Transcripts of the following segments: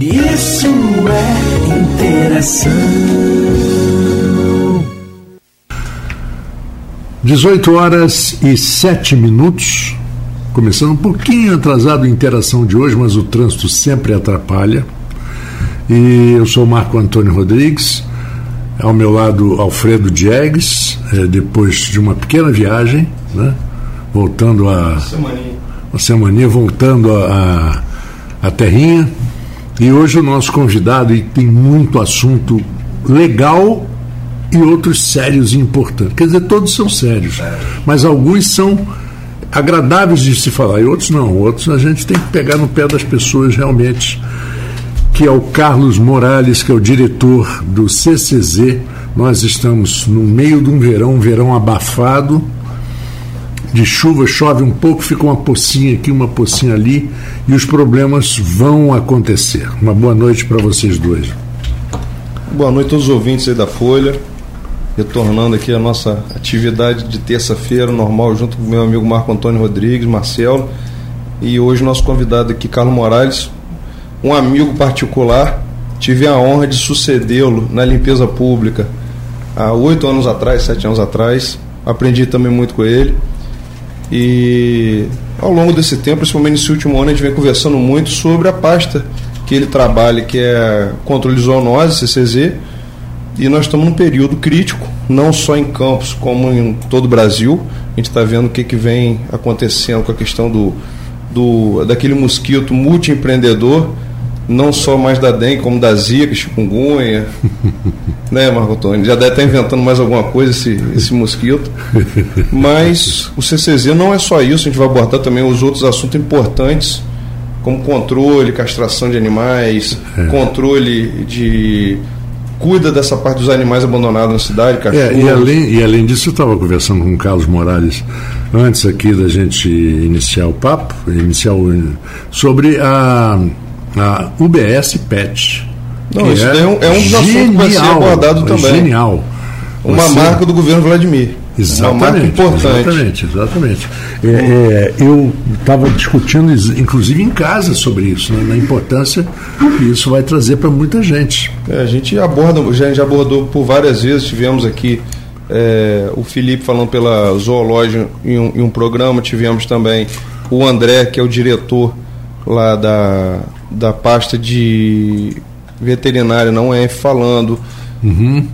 Isso é interação. 18 horas e 7 minutos. Começando um pouquinho atrasado a interação de hoje, mas o trânsito sempre atrapalha. E eu sou Marco Antônio Rodrigues, ao meu lado Alfredo Diegues, é, depois de uma pequena viagem, né? voltando a. Semaninha. Uma semaninha, voltando a, a, a terrinha. E hoje o nosso convidado, e tem muito assunto legal e outros sérios e importantes. Quer dizer, todos são sérios, mas alguns são agradáveis de se falar e outros não. Outros a gente tem que pegar no pé das pessoas realmente. Que é o Carlos Morales, que é o diretor do CCZ. Nós estamos no meio de um verão, um verão abafado, de chuva, chove um pouco, fica uma pocinha aqui, uma pocinha ali, e os problemas vão acontecer. Uma boa noite para vocês dois. Boa noite a todos os ouvintes aí da Folha. Retornando aqui a nossa atividade de terça-feira normal, junto com meu amigo Marco Antônio Rodrigues, Marcelo. E hoje nosso convidado aqui, Carlos Morales, um amigo particular. Tive a honra de sucedê-lo na limpeza pública há oito anos atrás, sete anos atrás. Aprendi também muito com ele. E ao longo desse tempo, principalmente nesse último ano, a gente vem conversando muito sobre a pasta que ele trabalha, que é controle zoonose, CCZ, e nós estamos num período crítico, não só em Campos, como em todo o Brasil. A gente está vendo o que, que vem acontecendo com a questão do, do daquele mosquito multiempreendedor, não só mais da dengue, como da zika, chikungunya. né, Marco Antônio? Já deve estar inventando mais alguma coisa esse, esse mosquito. Mas o CCZ não é só isso, a gente vai abordar também os outros assuntos importantes, como controle, castração de animais, É. controle de cuida dessa parte dos animais abandonados na cidade, É, cachorros. e, além, e além disso, eu estava conversando com o Carlos Morales antes aqui da gente iniciar o papo, iniciar o, sobre a, a UBS PET. Não, isso daí é um- é um dos assuntos que vai ser abordado também. Genial. Uma Você- marca do governo Vladimir. uma marca Exatamente, importante. exatamente, exatamente. É, é, eu estava discutindo, inclusive em casa, sobre isso, né, na importância que isso vai trazer para muita gente. É, a gente aborda, já, já abordou por várias vezes, tivemos aqui é, o Felipe falando pela zoológica em um, em um programa, tivemos também o André, que é o diretor lá da, da pasta de veterinária, não é falando.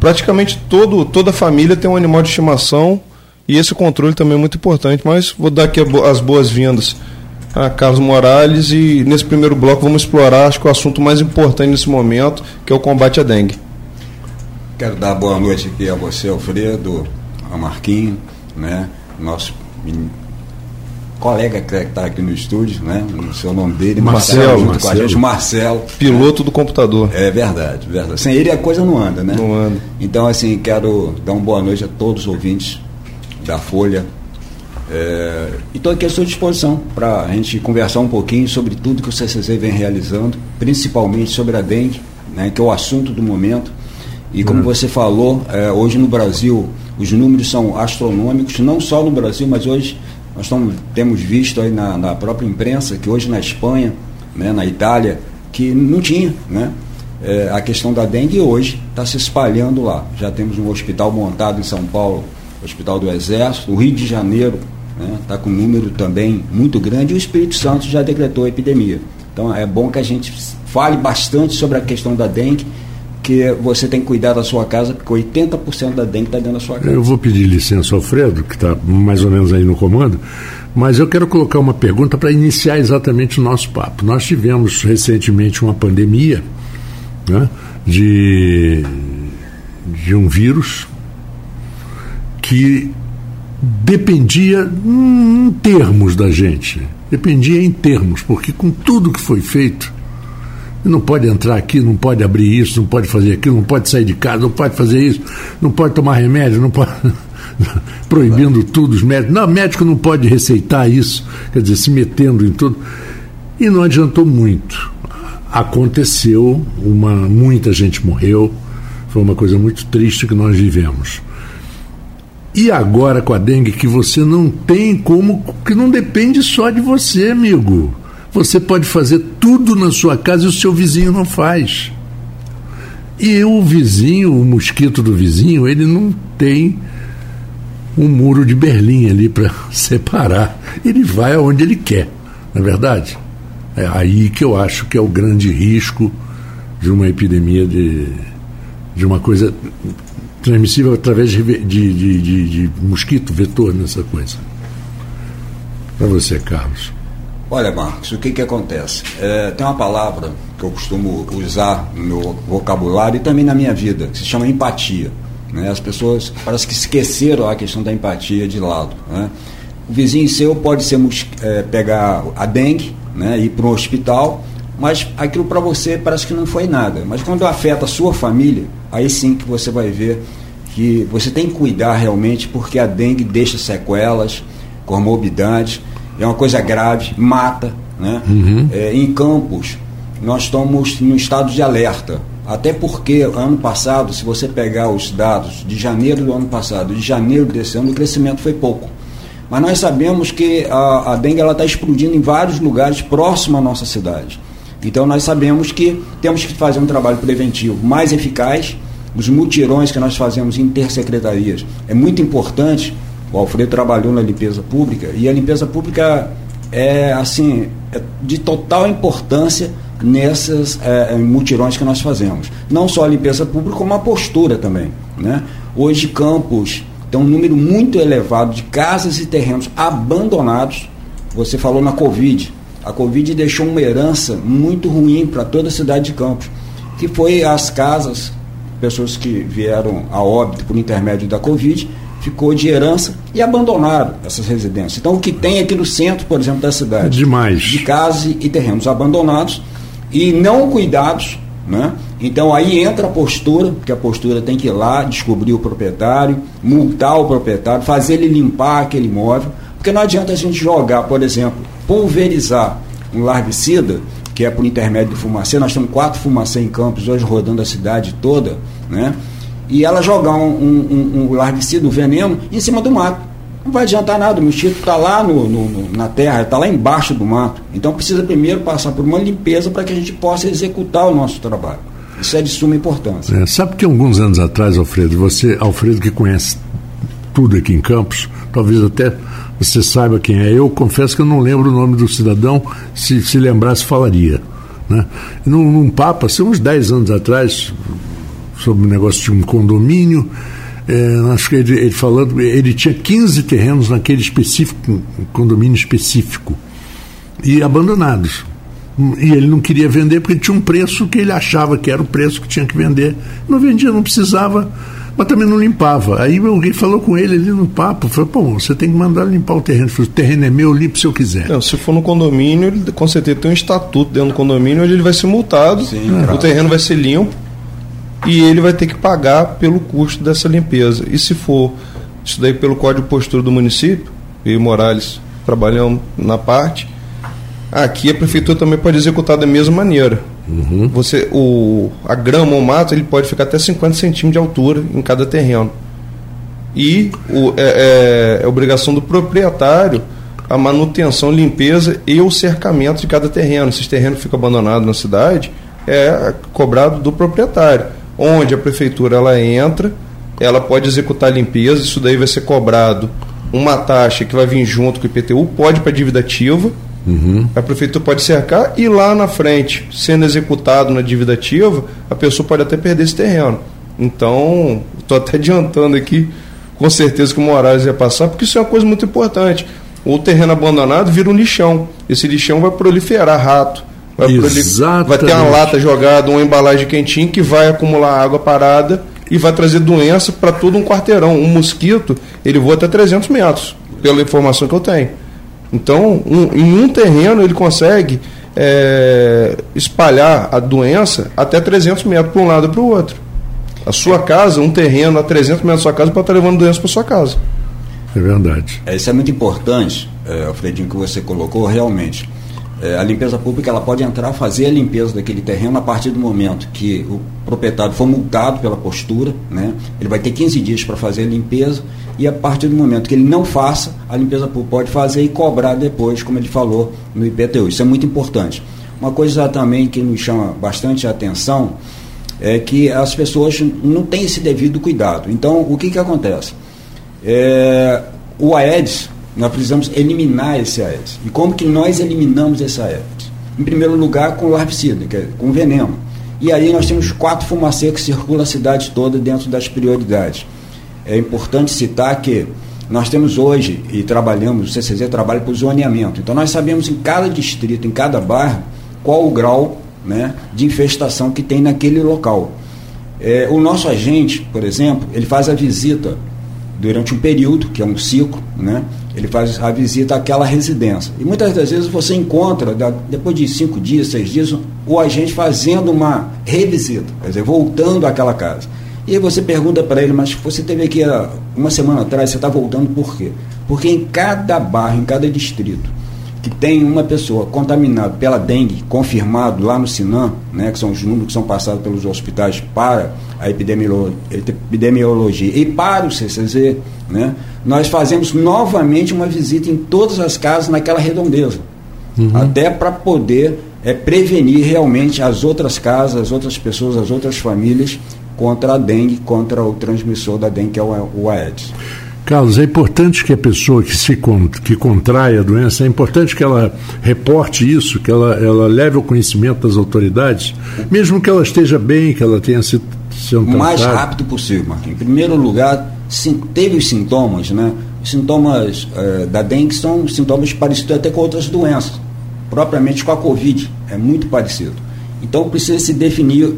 Praticamente todo, toda família tem um animal de estimação e esse controle também é muito importante, mas vou dar aqui as boas-vindas a Carlos Morales e nesse primeiro bloco vamos explorar acho que o assunto mais importante nesse momento, que é o combate à dengue. Quero dar boa noite aqui a você, Alfredo, a Marquinho, né? Nosso colega que está aqui no estúdio, né? O seu nome dele, Marcelo, junto com a Marcelo. gente, Marcelo. Piloto do computador. É verdade, verdade. Sem ele a coisa não anda, né? Não anda. Então, assim, quero dar uma boa noite a todos os ouvintes da Folha. É, e estou aqui à sua disposição para a gente conversar um pouquinho sobre tudo que o CCZ vem realizando, principalmente sobre a dengue, né, que é o assunto do momento. E como você falou, é, hoje no Brasil os números são astronômicos, não só no Brasil, mas hoje nós temos visto aí na, na própria imprensa que hoje na Espanha, né, na Itália, que não tinha né, é, a questão da dengue hoje está se espalhando lá. Já temos um hospital montado em São Paulo, Hospital do Exército, o Rio de Janeiro está com um número também muito grande e o Espírito Santo já decretou a epidemia. Então é bom que a gente fale bastante sobre a questão da dengue, que você tem que cuidar da sua casa, porque 80% da dengue está dentro da sua casa. Eu vou pedir licença ao Alfredo, que está mais ou menos aí no comando, mas eu quero colocar uma pergunta para iniciar exatamente o nosso papo. Nós tivemos recentemente uma pandemia né, de, de um vírus que dependia em termos da gente. Dependia em termos, porque com tudo que foi feito, não pode entrar aqui, não pode abrir isso, não pode fazer aquilo, não pode sair de casa, não pode fazer isso, não pode tomar remédio, não pode. proibindo tudo, os médicos. Não, médico não pode receitar isso, quer dizer, se metendo em tudo. E não adiantou muito. Aconteceu, uma, muita gente morreu, foi uma coisa muito triste que nós vivemos. E agora com a dengue que você não tem como, que não depende só de você, amigo. Você pode fazer tudo na sua casa e o seu vizinho não faz. E o vizinho, o mosquito do vizinho, ele não tem um muro de Berlim ali para separar. Ele vai aonde ele quer, não é verdade? É aí que eu acho que é o grande risco de uma epidemia de, de uma coisa transmissível através de, de, de, de mosquito, vetor nessa coisa. Para você, Carlos. Olha, Marcos, o que, que acontece? É, tem uma palavra que eu costumo usar no meu vocabulário e também na minha vida, que se chama empatia. Né? As pessoas parece que esqueceram a questão da empatia de lado. Né? O vizinho seu pode ser é, pegar a dengue, né, ir para um hospital, mas aquilo para você parece que não foi nada. Mas quando afeta a sua família, aí sim que você vai ver que você tem que cuidar realmente, porque a dengue deixa sequelas, comorbidades é uma coisa grave, mata. Né? Uhum. É, em Campos, nós estamos em um estado de alerta. Até porque, ano passado, se você pegar os dados de janeiro do ano passado de janeiro desse ano, o crescimento foi pouco. Mas nós sabemos que a, a dengue está explodindo em vários lugares próximos à nossa cidade. Então nós sabemos que temos que fazer um trabalho preventivo mais eficaz. Os mutirões que nós fazemos em intersecretarias é muito importante o Alfredo trabalhou na limpeza pública e a limpeza pública é assim é de total importância nessas é, mutirões que nós fazemos. Não só a limpeza pública, como a postura também. Né? Hoje, Campos tem um número muito elevado de casas e terrenos abandonados. Você falou na Covid. A Covid deixou uma herança muito ruim para toda a cidade de Campos, que foi as casas, pessoas que vieram a óbito por intermédio da Covid, ficou de herança e abandonaram essas residências. Então, o que tem aqui no centro, por exemplo, da cidade, Demais. de casas e terrenos abandonados e não cuidados, né? Então aí entra a postura, porque a postura tem que ir lá, descobrir o proprietário, multar o proprietário, fazer ele limpar aquele imóvel, porque não adianta a gente jogar, por exemplo, pulverizar um larvicida, que é por intermédio do fumacê, nós temos quatro fumacê em campos hoje rodando a cidade toda, né? E ela jogar um, um, um larvicida, um veneno, em cima do mato. Não vai adiantar nada, o mosquito está lá no, no, na terra, está lá embaixo do mato. Então precisa primeiro passar por uma limpeza para que a gente possa executar o nosso trabalho. Isso é de suma importância. É, sabe que alguns anos atrás, Alfredo, você, Alfredo que conhece tudo aqui em Campos, talvez até você saiba quem é. Eu confesso que eu não lembro o nome do cidadão, se, se lembrasse falaria. Né? Num, num papo, assim, uns 10 anos atrás, sobre o negócio de um condomínio. É, acho que ele, ele, falando, ele tinha 15 terrenos naquele específico, condomínio específico, e abandonados. E ele não queria vender porque tinha um preço que ele achava que era o preço que tinha que vender. Não vendia, não precisava, mas também não limpava. Aí alguém falou com ele ali no papo, falou, pô, você tem que mandar limpar o terreno. Falei, o terreno é meu, limpo se eu quiser. Não, se for no condomínio, ele com certeza tem um estatuto dentro do condomínio onde ele vai ser multado, Sim, o terreno vai ser limpo e ele vai ter que pagar pelo custo dessa limpeza. E se for isso daí pelo Código de Postura do município, e Morales trabalhando na parte, aqui a prefeitura também pode executar da mesma maneira. Uhum. Você, o, a grama ou mato ele pode ficar até 50 centímetros de altura em cada terreno. E o, é, é, é obrigação do proprietário a manutenção, limpeza e o cercamento de cada terreno. Se esse terreno fica abandonado na cidade, é cobrado do proprietário onde a prefeitura ela entra, ela pode executar a limpeza, isso daí vai ser cobrado uma taxa que vai vir junto com o IPTU, pode para dívida ativa, uhum. a prefeitura pode cercar e lá na frente, sendo executado na dívida ativa, a pessoa pode até perder esse terreno. Então, estou até adiantando aqui, com certeza que o Moraes ia passar, porque isso é uma coisa muito importante. O terreno abandonado vira um lixão. Esse lixão vai proliferar rato, Vai, vai ter uma lata jogada, uma embalagem quentinha que vai acumular água parada e vai trazer doença para todo um quarteirão. Um mosquito, ele voa até 300 metros, pela informação que eu tenho. Então, um, em um terreno, ele consegue é, espalhar a doença até 300 metros para um lado e para o outro. A sua casa, um terreno a 300 metros da sua casa, pode estar levando doença para sua casa. É verdade. É, isso é muito importante, é, Alfredinho, que você colocou, realmente. É, a limpeza pública ela pode entrar, fazer a limpeza daquele terreno a partir do momento que o proprietário for multado pela postura, né? ele vai ter 15 dias para fazer a limpeza. e a partir do momento que ele não faça, a limpeza pública pode fazer e cobrar depois, como ele falou no IPTU. Isso é muito importante. Uma coisa também que nos chama bastante atenção é que as pessoas não têm esse devido cuidado. Então, o que, que acontece? É, o Aedes, nós precisamos eliminar esse Aedes. E como que nós eliminamos esse Aedes? Em primeiro lugar, com o herbicida, que é com veneno. E aí nós temos quatro fumacês que circulam a cidade toda dentro das prioridades. É importante citar que nós temos hoje, e trabalhamos, o CCZ trabalha por zoneamento. Então nós sabemos em cada distrito, em cada bairro, qual o grau né, de infestação que tem naquele local. É, o nosso agente, por exemplo, ele faz a visita durante um período, que é um ciclo, né? ele faz a visita àquela residência. E muitas das vezes você encontra, depois de cinco dias, seis dias, o agente fazendo uma revisita, quer dizer, voltando àquela casa. E aí você pergunta para ele, mas você teve aqui uma semana atrás, você está voltando por quê? Porque em cada bairro, em cada distrito, que tem uma pessoa contaminada pela dengue, confirmado lá no Sinam, né, que são os números que são passados pelos hospitais para a epidemiologia e para o CCZ, né, nós fazemos novamente uma visita em todas as casas naquela redondeza, uhum. até para poder é, prevenir realmente as outras casas, as outras pessoas, as outras famílias contra a dengue, contra o transmissor da dengue, que é o, o Aedes. Carlos, é importante que a pessoa que se que contrai a doença, é importante que ela reporte isso, que ela, ela leve ao conhecimento das autoridades, mesmo que ela esteja bem, que ela tenha sido o mais rápido possível, Marquinhos. Em primeiro lugar, sim, teve os sintomas, né? Os sintomas é, da dengue são sintomas parecidos até com outras doenças, propriamente com a Covid, é muito parecido. Então precisa se definir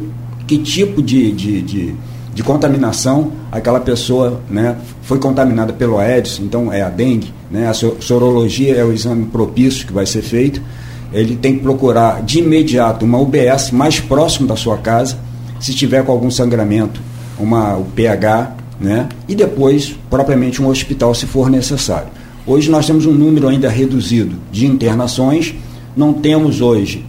que tipo de, de, de de contaminação, aquela pessoa né, foi contaminada pelo Aedes, então é a dengue, né, a sorologia é o exame propício que vai ser feito, ele tem que procurar de imediato uma UBS mais próximo da sua casa, se tiver com algum sangramento, uma o pH, né, e depois propriamente um hospital se for necessário. Hoje nós temos um número ainda reduzido de internações, não temos hoje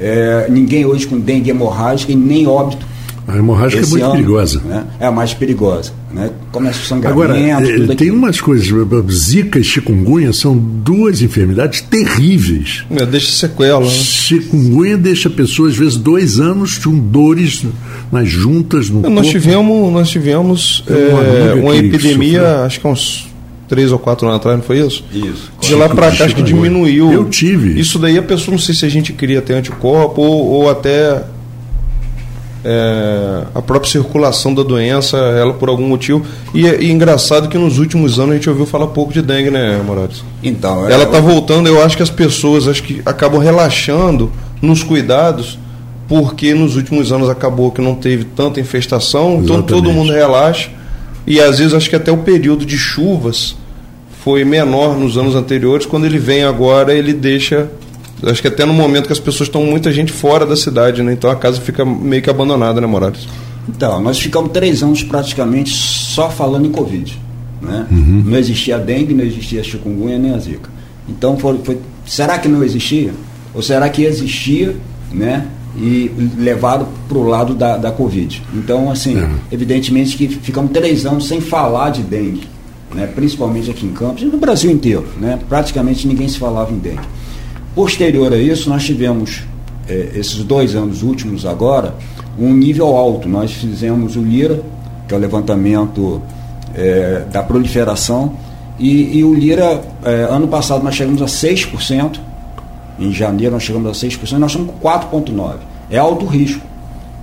é, ninguém hoje com dengue hemorrágica e nem óbito a hemorrágica Esse é muito ano, perigosa. Né, é a mais perigosa. Né? Começa o sangramento. Agora, é, tem umas coisas. Zika e chikungunya são duas enfermidades terríveis. É, deixa sequela. Né? Chikungunya deixa pessoas, às vezes, dois anos com dores nas juntas, no nós corpo. Tivemos, nós tivemos é, uma, uma epidemia, acho que há uns três ou quatro anos atrás, não foi isso? Isso. De lá para cá acho que diminuiu. Eu tive. Isso daí a pessoa, não sei se a gente queria ter anticorpo ou, ou até é, a própria circulação da doença, ela por algum motivo. E, é, e engraçado que nos últimos anos a gente ouviu falar pouco de dengue, né, Moraes? Então, é, ela está voltando, eu acho que as pessoas acho que acabam relaxando nos cuidados, porque nos últimos anos acabou que não teve tanta infestação, Exatamente. então todo mundo relaxa. E às vezes acho que até o período de chuvas foi menor nos anos anteriores, quando ele vem agora, ele deixa Acho que até no momento que as pessoas estão muita gente fora da cidade, né? Então a casa fica meio que abandonada, né, Morales? Então, nós ficamos três anos praticamente só falando em Covid. Né? Uhum. Não existia dengue, não existia chikungunya nem a zika. Então, foi, foi, será que não existia? Ou será que existia, né? E levado para o lado da, da Covid. Então, assim, uhum. evidentemente que ficamos três anos sem falar de dengue, né? principalmente aqui em Campos e no Brasil inteiro. Né? Praticamente ninguém se falava em dengue. Posterior a isso, nós tivemos, é, esses dois anos últimos agora, um nível alto. Nós fizemos o LIRA, que é o levantamento é, da proliferação, e, e o LIRA, é, ano passado, nós chegamos a 6%, em janeiro nós chegamos a 6%, nós estamos com 4,9%. É alto risco.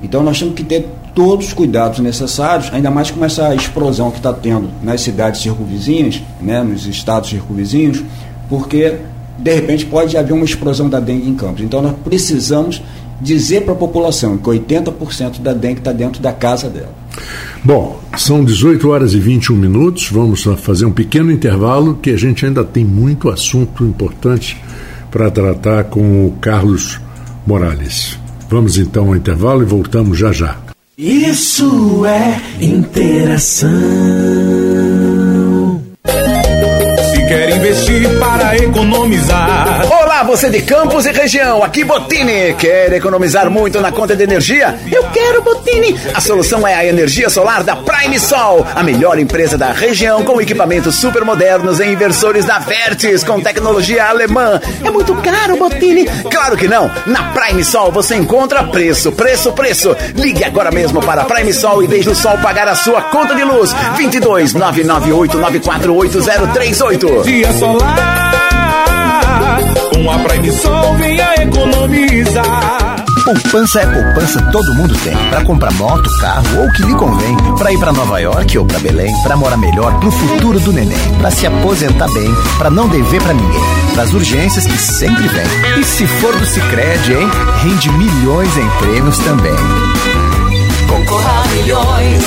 Então nós temos que ter todos os cuidados necessários, ainda mais com essa explosão que está tendo nas cidades circunvizinhas, né, nos estados circunvizinhos, porque de repente pode haver uma explosão da dengue em Campos. Então nós precisamos dizer para a população que 80% da dengue está dentro da casa dela. Bom, são 18 horas e 21 minutos. Vamos fazer um pequeno intervalo que a gente ainda tem muito assunto importante para tratar com o Carlos Morales. Vamos então ao intervalo e voltamos já já. Isso é interação. Investir para economizar. Olá, você de Campos e região, aqui Botini. Quer economizar muito na conta de energia? Eu quero Botini. A solução é a energia solar da Prime Sol, a melhor empresa da região com equipamentos super modernos e inversores da Vertis com tecnologia alemã. É muito caro, Botini? Claro que não. Na Prime Sol você encontra preço, preço, preço. Ligue agora mesmo para Prime Sol e deixe o sol pagar a sua conta de luz. 22 998 9488038. Dia solar, com a Prime Sol venha economizar. Poupança é poupança, todo mundo tem. Para comprar moto, carro ou o que lhe convém. Para ir para Nova York ou para Belém. Para morar melhor, pro futuro do neném. Para se aposentar bem, para não dever para ninguém. Para as urgências que sempre vem. E se for do Sicredi, hein? Rende milhões em prêmios também. Concorra a milhões.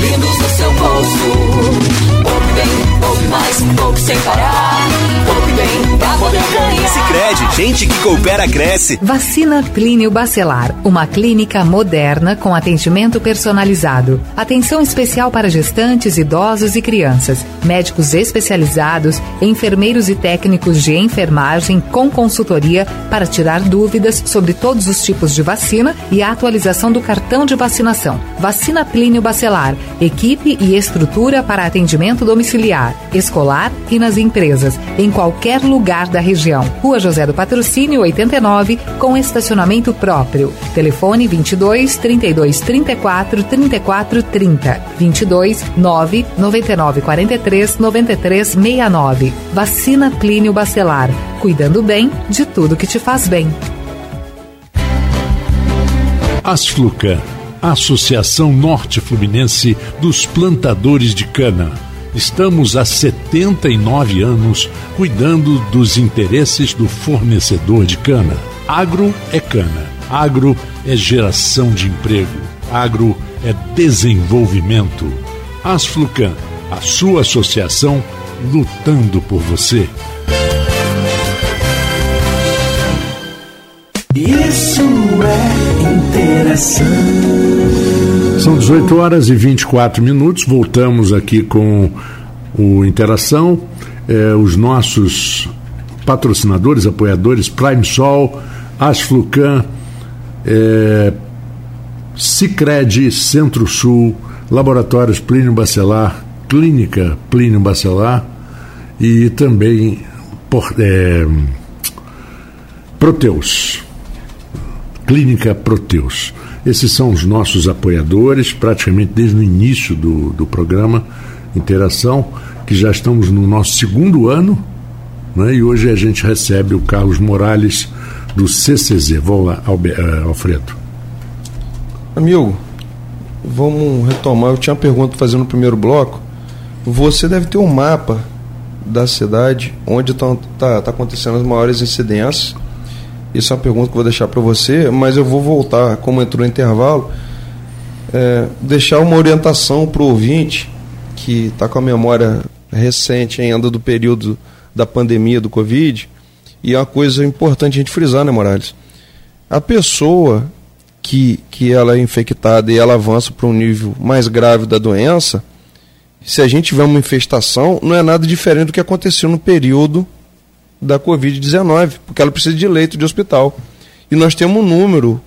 Lindos no seu bolso. Poupe bem, poupe mais, poupe sem parar. Bem, pra poder ganhar. Sicredi, gente que coopera cresce. Vacina Clínio Bacelar, uma clínica moderna com atendimento personalizado. Atenção especial para gestantes, idosos e crianças. Médicos especializados, enfermeiros e técnicos de enfermagem com consultoria para tirar dúvidas sobre todos os tipos de vacina e a atualização do cartão de vacinação. Vacina Plínio Bacelar, equipe e estrutura para atendimento domiciliar, escolar e nas empresas, em qualquer lugar da região. Rua José do Patrocínio 89, com estacionamento próprio. Telefone 22 32 34 34 30. 22 9 99 43 93 69. Vacina Plínio Bacelar. Cuidando bem de tudo que te faz bem. Asflucan, Associação Norte Fluminense dos Plantadores de Cana. Estamos há 79 anos cuidando dos interesses do fornecedor de cana. Agro é cana, agro é geração de emprego, agro é desenvolvimento. Asflucan, a sua associação lutando por você. Isso é interação. São 18 horas e 24 minutos. Voltamos aqui com o Interação. Eh, os nossos patrocinadores, apoiadores, Prime Sol, Asflucan, eh, Cicred, Centro-Sul, Laboratórios Plínio Bacelar, Clínica Plínio Bacelar e também por, eh, Proteus. Clínica Proteus. Esses são os nossos apoiadores, praticamente desde o início do, do programa Interação, que já estamos no nosso segundo ano, né? e hoje a gente recebe o Carlos Morales do CCZ. Vamos lá, eh, Alfredo. Amigo, vamos retomar. Eu tinha uma pergunta para fazer no primeiro bloco. Você deve ter um mapa da cidade onde está tá, tá acontecendo as maiores incidências. Isso é uma pergunta que eu vou deixar para você, mas eu vou voltar, como entrou no intervalo, é, deixar uma orientação para o ouvinte que está com a memória recente ainda do período da pandemia do Covid. E é uma coisa importante a gente frisar, né, Morales? A pessoa que, que ela é infectada e ela avança para um nível mais grave da doença, se a gente tiver uma infestação, não é nada diferente do que aconteceu no período da Covid-19, porque ela precisa de leito de hospital. E nós temos um número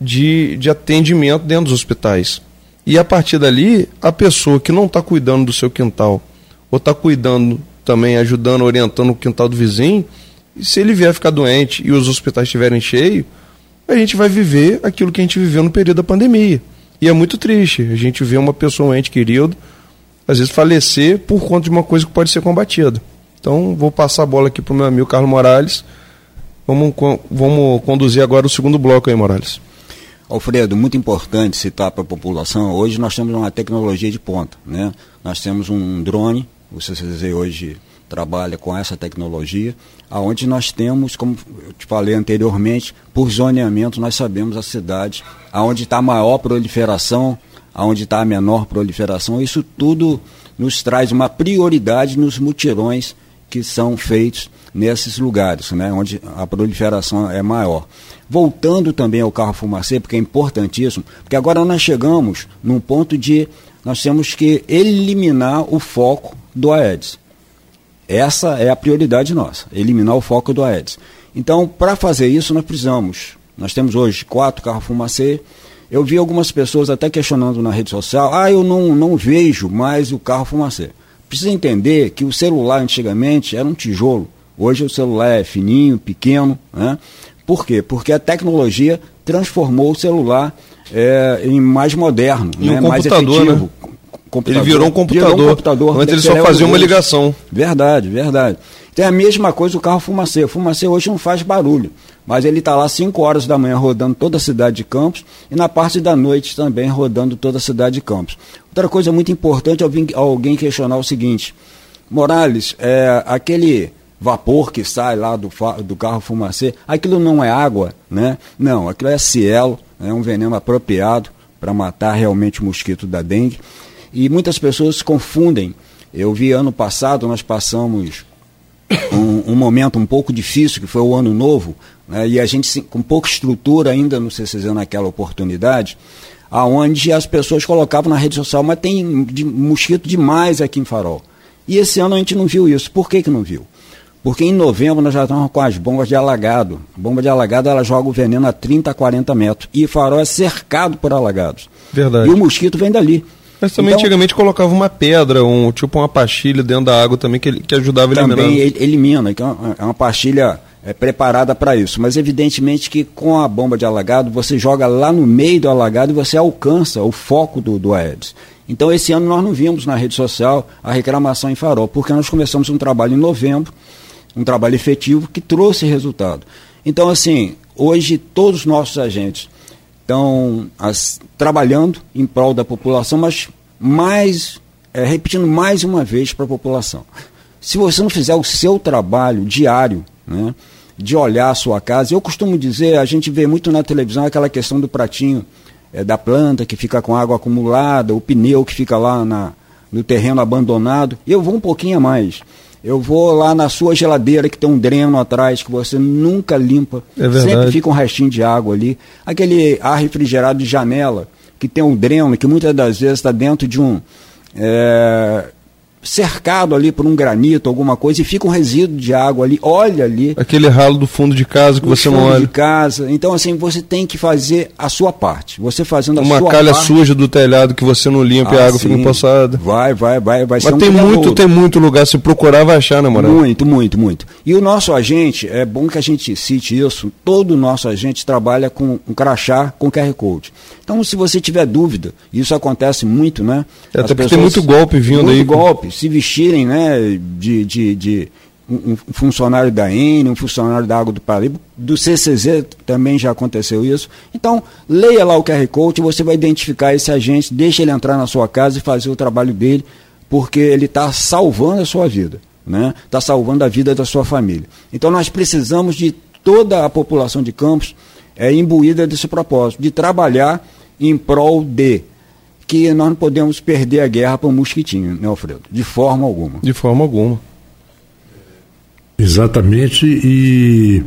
de, de atendimento dentro dos hospitais. E a partir dali, a pessoa que não está cuidando do seu quintal, ou está cuidando também, ajudando, orientando o quintal do vizinho, se ele vier ficar doente e os hospitais estiverem cheios, a gente vai viver aquilo que a gente viveu no período da pandemia. E é muito triste a gente ver uma pessoa, um ente querido, às vezes falecer por conta de uma coisa que pode ser combatida. Então, vou passar a bola aqui para o meu amigo Carlos Morales. Vamos, vamos conduzir agora o segundo bloco aí, Morales. Alfredo, muito importante citar para a população, hoje nós temos uma tecnologia de ponta, né? Nós temos um drone, o CCZ hoje trabalha com essa tecnologia, aonde nós temos, como eu te falei anteriormente, por zoneamento nós sabemos a cidade, aonde está a maior proliferação, aonde está a menor proliferação, isso tudo nos traz uma prioridade nos mutirões que são feitos nesses lugares, né, onde a proliferação é maior. Voltando também ao carro fumacê, porque é importantíssimo, porque agora nós chegamos num ponto de nós temos que eliminar o foco do Aedes. Essa é a prioridade nossa, eliminar o foco do Aedes. Então, para fazer isso, nós precisamos. Nós temos hoje quatro carros fumacê. Eu vi algumas pessoas até questionando na rede social: ah, eu não, não vejo mais o carro fumacê. Precisa entender que o celular antigamente era um tijolo. Hoje o celular é fininho, pequeno. Né? Por quê? Porque a tecnologia transformou o celular é, em mais moderno, E né? um mais efetivo. né? Computador. Ele virou um computador. Virou um computador. Antes ele só fazia uma ligação. Verdade, verdade. Então é a mesma coisa o carro fumacê. O fumacê hoje não faz barulho, mas ele está lá 5 horas da manhã rodando toda a cidade de Campos e na parte da noite também rodando toda a cidade de Campos. Outra coisa muito importante é alguém- questionar o seguinte: Morales, é, aquele vapor que sai lá do, do carro fumacê, aquilo não é água, né? Não, aquilo é cielo, é um veneno apropriado para matar realmente o mosquito da dengue. E muitas pessoas confundem. Eu vi ano passado, nós passamos um, um momento um pouco difícil, que foi o ano novo, né, e a gente com pouca estrutura ainda no CCZ naquela oportunidade, aonde as pessoas colocavam na rede social, mas tem de- mosquito demais aqui em Farol. E esse ano a gente não viu isso. Por que, que não viu? Porque em novembro nós já estamos com as bombas de alagado. Bomba de alagado ela joga o veneno a 30, 40 metros. E Farol é cercado por alagados. Verdade. E o mosquito vem dali. Mas também Então- antigamente colocava uma pedra, um tipo uma pastilha dentro da água também que, ele- que ajudava a eliminar. também el- elimina, que é uma, é uma pastilha é, preparada para isso. Mas evidentemente que com a bomba de alagado, você joga lá no meio do alagado e você alcança o foco do, do Aedes. Então esse ano nós não vimos na rede social a reclamação em farol, porque nós começamos um trabalho em novembro, um trabalho efetivo que trouxe resultado. Então assim, hoje todos os nossos agentes estão as- trabalhando em prol da população, mas mais, é, repetindo mais uma vez para a população. Se você não fizer o seu trabalho diário, né, de olhar a sua casa, eu costumo dizer, a gente vê muito na televisão aquela questão do pratinho é, da planta que fica com água acumulada, o pneu que fica lá na, no terreno abandonado. Eu vou um pouquinho a mais. Eu vou lá na sua geladeira que tem um dreno atrás que você nunca limpa. É verdade. Sempre fica um restinho de água ali. Aquele ar refrigerado de janela que tem um dreno que muitas das vezes está dentro de um é, cercado ali por um granito, alguma coisa, e fica um resíduo de água ali. Olha ali. Aquele ralo do fundo de casa que você não fundo olha. de casa. Então, assim, você tem que fazer a sua parte. Você fazendo a Uma sua calha parte. suja do telhado que você não limpa e Ah, a água fica sim. empoçada. Vai, vai, vai, vai ser Mas um tem muito, tem muito lugar. Se procurar, vai achar, né, Morado? Muito, muito, muito. E o nosso agente, é bom que a gente cite isso, todo o nosso agente trabalha com um crachá com QR Code. Então, se você tiver dúvida, isso acontece muito, né? É, até porque tem muito golpe vindo muito aí. golpe, se vestirem, né, de, de, de um, funcionário da N, um funcionário da Água do Paraíba, do CCZ também já aconteceu isso. Então, leia lá o QR Code, você vai identificar esse agente, deixa ele entrar na sua casa e fazer o trabalho dele, porque ele está salvando a sua vida, né? Está salvando a vida da sua família. Então, nós precisamos de toda a população de Campos é, imbuída desse propósito, de trabalhar em prol de que nós não podemos perder a guerra para o mosquitinho, né, Alfredo? De forma alguma. De forma alguma. Exatamente, e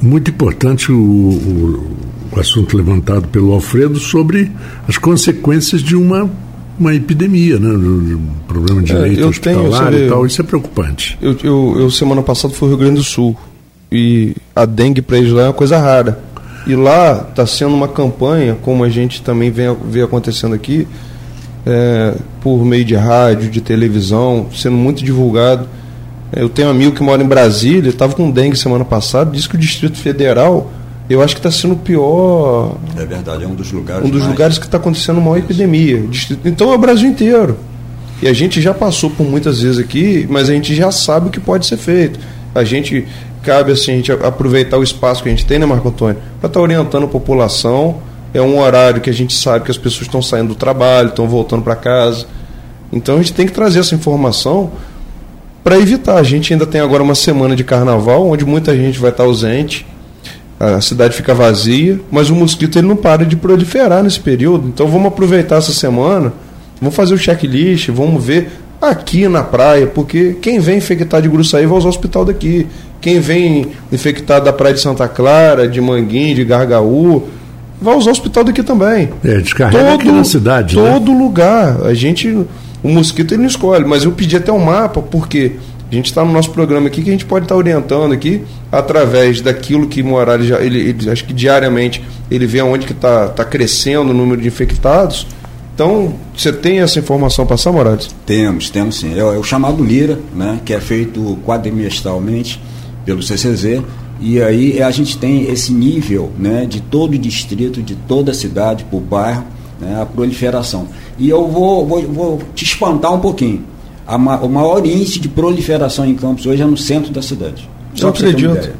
muito importante o, o, o assunto levantado pelo Alfredo sobre as consequências de uma, uma epidemia, né? do problema de É, eu tenho, hospitalar sabe, e tal, isso é preocupante. Eu, eu, eu, semana passada, fui ao Rio Grande do Sul. E a dengue para eles lá é uma coisa rara. E lá está sendo uma campanha, como a gente também vê, vê acontecendo aqui, é, por meio de rádio, de televisão, sendo muito divulgado. É, Eu tenho um amigo que mora em Brasília, estava com dengue semana passada, disse que o Distrito Federal, eu acho que está sendo o pior, É verdade, é um dos lugares. um dos mais- lugares que está acontecendo a maior epidemia. Distrito- Então é o Brasil inteiro. E a gente já passou por muitas vezes aqui, mas a gente já sabe o que pode ser feito. A gente cabe assim, a gente aproveitar o espaço que a gente tem, né, Marco Antônio, para estar orientando a população. É um horário que a gente sabe que as pessoas estão saindo do trabalho, estão voltando para casa. Então a gente tem que trazer essa informação para evitar. A gente ainda tem agora uma semana de carnaval, onde muita gente vai estar ausente, a cidade fica vazia, mas o mosquito ele não para de proliferar nesse período. Então vamos aproveitar essa semana, vamos fazer o checklist, vamos ver aqui na praia, porque quem vem infectado de Gruçaí vai usar o hospital daqui. Quem vem infectado da praia de Santa Clara, de Manguinhos, de Gargaú, vai usar o hospital daqui também É, descarrega aqui na cidade, né? todo lugar. A gente, o O mosquito ele não escolhe, mas eu pedi até um mapa, porque a gente está no nosso programa aqui que a gente pode estar orientando aqui através daquilo que Morales já, ele, ele acho que diariamente ele vê onde que está tá crescendo o número de infectados. Então, você tem essa informação para Morales? Temos, temos sim. É, é o chamado Lira, né, que é feito quadrimestralmente pelo CCZ, e aí a gente tem esse nível né, de todo o distrito, de toda a cidade, por bairro, né, a proliferação. E eu vou, vou, vou te espantar um pouquinho. Ma o maior índice de proliferação em campos hoje é no centro da cidade. Só acredito.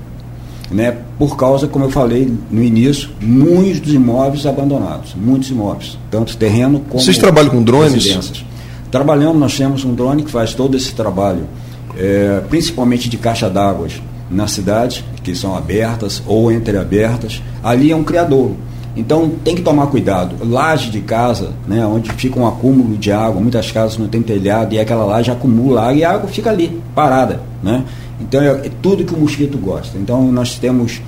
Né, por causa, como eu falei no início, muitos imóveis abandonados, muitos imóveis, tanto terreno como Vocês trabalham com drones? residências. Trabalhamos, nós temos um drone que faz todo esse trabalho, é, principalmente de caixa d'água na cidade, que são abertas ou entreabertas. Ali é um criador. Então tem que tomar cuidado. Laje de casa, né, onde fica um acúmulo de água, muitas casas não tem telhado e aquela laje acumula água e a água fica ali, parada. Né? Então é, é tudo que o mosquito gosta. Então nós temos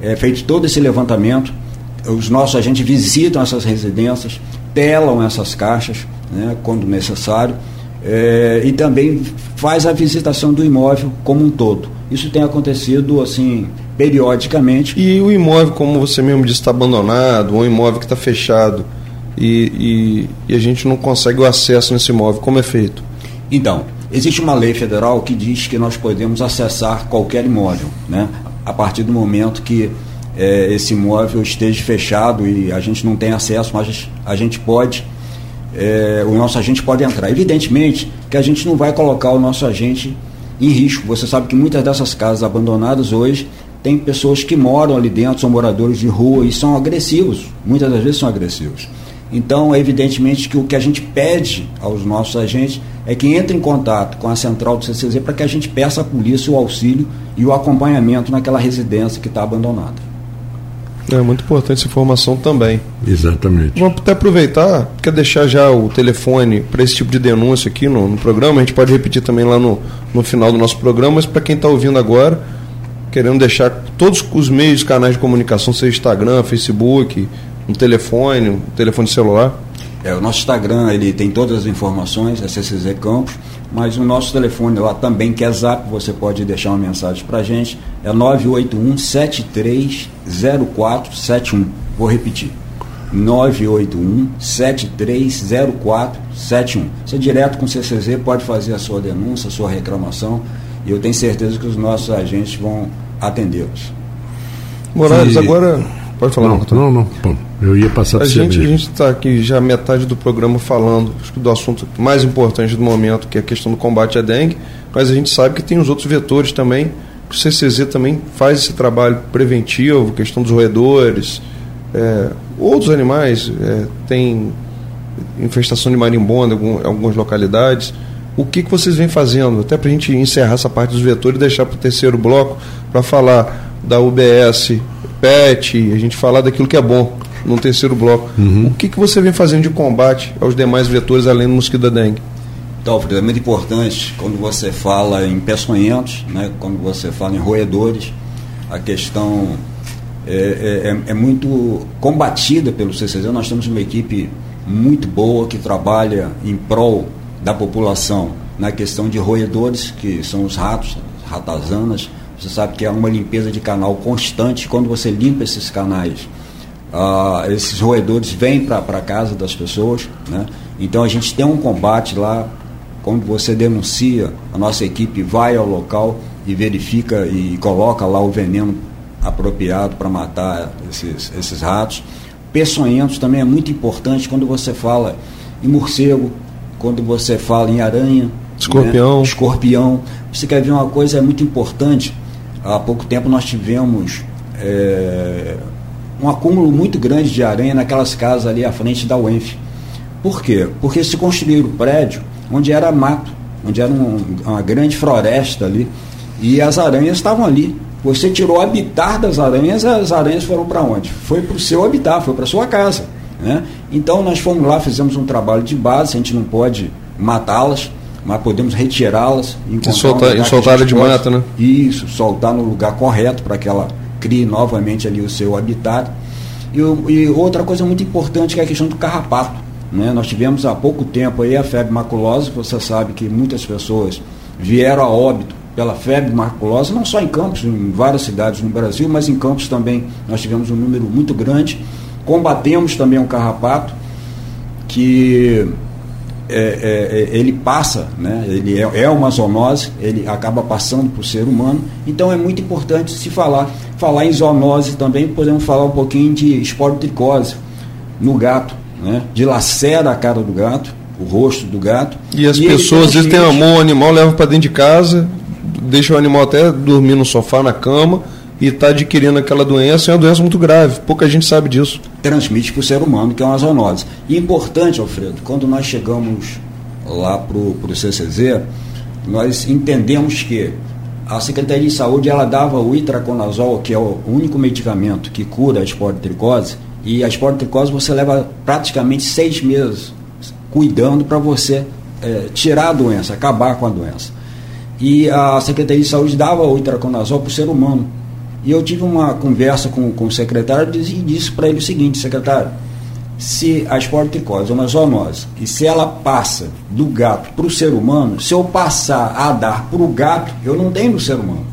é, feito todo esse levantamento. Os nossos agentes visitam essas residências, telam essas caixas né, quando necessário. É, e também faz a visitação do imóvel como um todo. Isso tem acontecido assim periodicamente. E o imóvel, como você mesmo disse, está abandonado, ou um imóvel que está fechado e, e, e a gente não consegue o acesso nesse imóvel, como é feito? Então, existe uma lei federal que diz que nós podemos acessar qualquer imóvel, né? a partir do momento que é, esse imóvel esteja fechado e a gente não tem acesso, mas a gente pode, é, o nosso agente pode entrar. Evidentemente que a gente não vai colocar o nosso agente em risco. Você sabe que muitas dessas casas abandonadas hoje tem pessoas que moram ali dentro, são moradores de rua e são agressivos, muitas das vezes são agressivos. Então, evidentemente que o que a gente pede aos nossos agentes é que entre em contato com a central do CCZ para que a gente peça à polícia o auxílio e o acompanhamento naquela residência que está abandonada. É muito importante essa informação também. Exatamente. Vamos até aproveitar, quer deixar já o telefone para esse tipo de denúncia aqui no, no, programa, a gente pode repetir também lá no, no final do nosso programa, mas para quem está ouvindo agora, querendo deixar todos os meios, canais de comunicação, seja Instagram, Facebook, um telefone, um telefone celular. É, o nosso Instagram ele tem todas as informações, é CCZ Campos, mas o nosso telefone lá também, que é Zap, você pode deixar uma mensagem para a gente, é 981 730471. Vou repetir. 981 730471. Você é direto com o CCZ pode fazer a sua denúncia, a sua reclamação, e eu tenho certeza que os nossos agentes vão atendê-los. Morales, e... agora Pode falar, não, não, não, não. Eu ia passar a gente, a gente está aqui já metade do programa falando do assunto mais importante do momento, que é a questão do combate à dengue, mas a gente sabe que tem os outros vetores também. O CCZ também faz esse trabalho preventivo, questão dos roedores, é, outros animais, é, tem infestação de marimbondo em algumas localidades. O que, que vocês vêm fazendo? Até para a gente encerrar essa parte dos vetores e deixar para o terceiro bloco para falar da UBS PET, a gente falar daquilo que é bom no terceiro bloco. Uhum. O que, que você vem fazendo de combate aos demais vetores além do mosquito da dengue? Então, é muito importante quando você fala em peçonhentos, né, quando você fala em roedores, a questão é, é, é muito combatida pelo CCZ. Nós temos uma equipe muito boa que trabalha em prol da população na questão de roedores, que são os ratos, ratazanas, você sabe que é uma limpeza de canal constante. Quando você limpa esses canais, ah, esses roedores vêm para a casa das pessoas. Né? Então a gente tem um combate lá. Quando você denuncia, a nossa equipe vai ao local e verifica e coloca lá o veneno apropriado para matar esses, esses ratos. Peçonhentos também é muito importante quando você fala em morcego, quando você fala em aranha, escorpião. Né? escorpião. Você quer ver uma coisa é muito importante? Há pouco tempo nós tivemos é, um acúmulo muito grande de aranha naquelas casas ali à frente da UENF. Por quê? Porque se construíram prédio onde era mato, onde era um, uma grande floresta ali, e as aranhas estavam ali. Você tirou o habitat das aranhas, as aranhas foram para onde? Foi para o seu habitat, foi para sua casa. Né? Então nós fomos lá, fizemos um trabalho de base, a gente não pode matá-las, mas podemos retirá-las e soltar, um soltar de pode, mata, né? Isso, soltar no lugar correto para que ela crie novamente ali o seu habitat. E, e, outra coisa muito importante que é a questão do carrapato. Né? Nós tivemos há pouco tempo aí a febre maculosa, você sabe que muitas pessoas vieram a óbito pela febre maculosa, não só em Campos, em várias cidades no Brasil, mas em Campos também nós tivemos um número muito grande. Combatemos também o carrapato, que é, é, é, ele passa, né? ele é, é, uma zoonose, ele acaba passando para o ser humano, então é muito importante se falar. Falar em zoonose também, podemos falar um pouquinho de esporotricose no gato, né? dilacera a cara do gato, o rosto do gato. E as e pessoas às vezes têm amor ao animal, levam para dentro de casa, deixam o animal até dormir no sofá, na cama, e está adquirindo aquela doença, é uma doença muito grave, pouca gente sabe disso. Transmite para o ser humano, que é uma zoonose. E importante, Alfredo, quando nós chegamos lá para o CCZ, nós entendemos que a Secretaria de Saúde ela dava o itraconazol, que é o único medicamento que cura a esporotricose, e a esporotricose você leva praticamente seis meses cuidando para você é, tirar a doença, acabar com a doença. E a Secretaria de Saúde dava o itraconazol para o ser humano. E eu tive uma conversa com, com o secretário e disse para ele o seguinte, secretário, se a esporotricose é uma zoonose e se ela passa do gato para o ser humano, se eu passar a dar para o gato, eu não tenho no ser humano.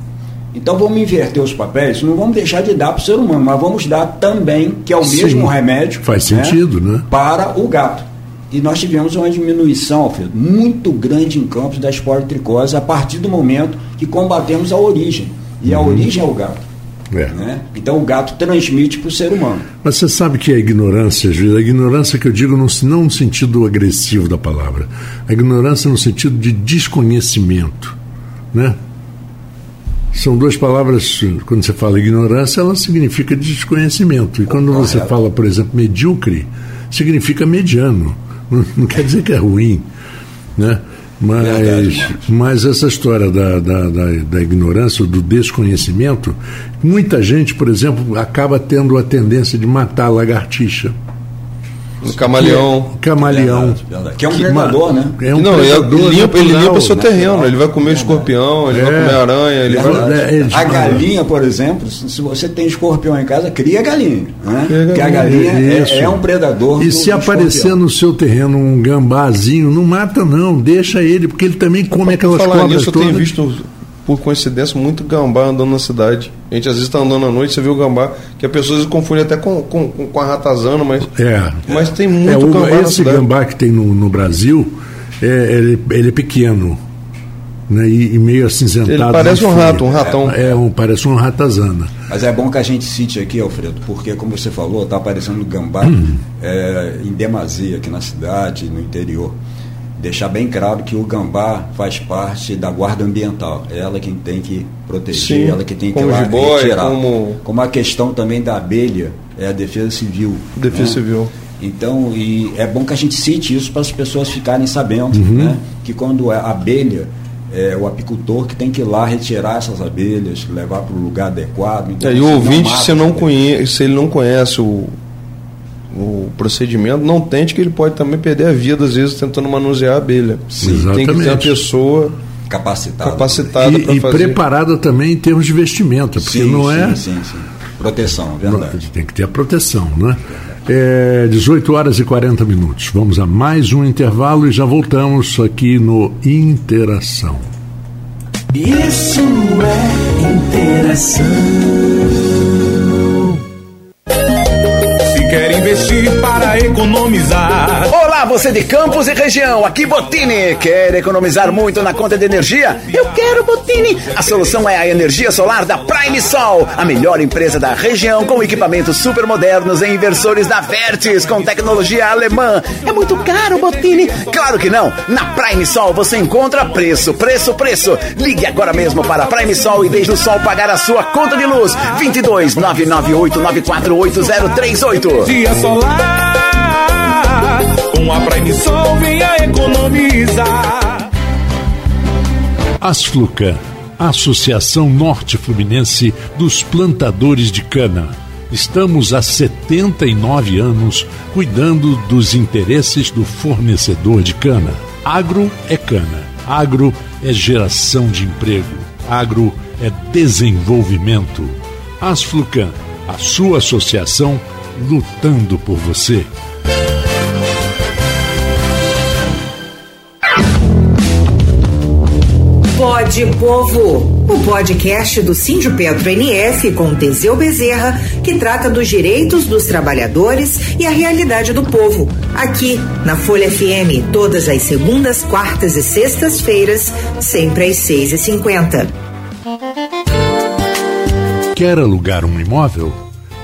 Então vamos inverter os papéis, não vamos deixar de dar para o ser humano, mas vamos dar também, que é o Sim, mesmo remédio. Faz né, sentido, né? Para o gato. E nós tivemos uma diminuição, Alfredo, muito grande em campos da esporotricose a partir do momento que combatemos a origem. E a uhum. origem é o gato. É. Né? Então o gato transmite para o ser humano. Mas você sabe que a ignorância, a ignorância que eu digo não, não no sentido agressivo da palavra, a ignorância no sentido de desconhecimento, né? São duas palavras, quando você fala ignorância, ela significa desconhecimento. E quando você fala, por exemplo, medíocre, significa mediano. Não, não quer dizer que é ruim, né? Mas, Verdade, mas essa história da, da, da, da, ignorância, do desconhecimento, muita gente, por exemplo, acaba tendo a tendência de matar a lagartixa. O camaleão. Que é, camaleão. Que é um predador, né? É um não, predador ele, limpa, ele limpa o seu terreno, ele vai comer escorpião, ele é. vai comer aranha, ele vai... É, a galinha, por exemplo, se você tem escorpião em casa, cria galinha. Né? Porque a galinha é, é, um predador. E se aparecer escorpião. no seu terreno um gambazinho, não mata não, deixa ele, porque ele também come aquelas falar cobras nisso, todas. Eu tenho visto por coincidência, muito gambá andando na cidade. A gente às vezes está andando à noite, você vê o gambá, que a pessoa às vezes confunde até com, com, com a ratazana, mas, é, mas tem muito é, o, gambá Esse gambá que tem no, no Brasil, é, ele, ele é pequeno. Né, e, e, meio acinzentado. Ele parece um rato, um ratão. É, é, um, parece uma ratazana. Mas é bom que a gente cite aqui, Alfredo, porque, como você falou, está aparecendo gambá hum. é, em demasia aqui na cidade, no interior deixar bem claro que o gambá faz parte da guarda ambiental. É ela quem tem que proteger, Sim, ela que tem que lá jiboia, retirar. Como... como a questão também da abelha é a defesa civil. Defesa né? civil. Então, e é bom que a gente cite isso para as pessoas ficarem sabendo, uhum. né? Que quando é abelha, é o apicultor que tem que ir lá retirar essas abelhas, levar para o lugar adequado. Então, é, e o ouvinte, se, não conhece, se ele não conhece o, o procedimento, não tente que ele pode também perder a vida, às vezes, tentando manusear a abelha. Sim, Tem que ter uma pessoa capacitada, capacitada e, e preparada também em termos de vestimenta, porque sim, não é. Sim, sim, sim. Proteção, verdade. Tem que ter a proteção, né? É 18 horas e 40 minutos. Vamos a mais um intervalo e já voltamos aqui no Interação. Isso é interação. Para economizar. Olá, você de Campos e região, aqui Botini. Quer economizar muito na conta de energia? Eu quero Botini. A solução é a energia solar da Prime Sol, a melhor empresa da região com equipamentos super modernos e inversores da Vertes com tecnologia alemã. É muito caro, Botini? Claro que não. Na Prime Sol você encontra preço, preço, preço. Ligue agora mesmo para a Prime Sol e deixe o sol pagar a sua conta de luz. 22 998 9488038. Dia solar. Com a Prime Sol venha economizar. Asflucan, Associação Norte Fluminense dos Plantadores de Cana. Estamos há 79 anos cuidando dos interesses do fornecedor de cana. Agro é cana, agro é geração de emprego, agro é desenvolvimento. Asflucan, a sua associação lutando por você. Pode Povo, o podcast do Síndio Petro NF com Teseu Bezerra, que trata dos direitos dos trabalhadores e a realidade do povo. Aqui na Folha FM, todas as segundas, quartas e sextas-feiras, sempre às seis e cinquenta. Quer alugar um imóvel?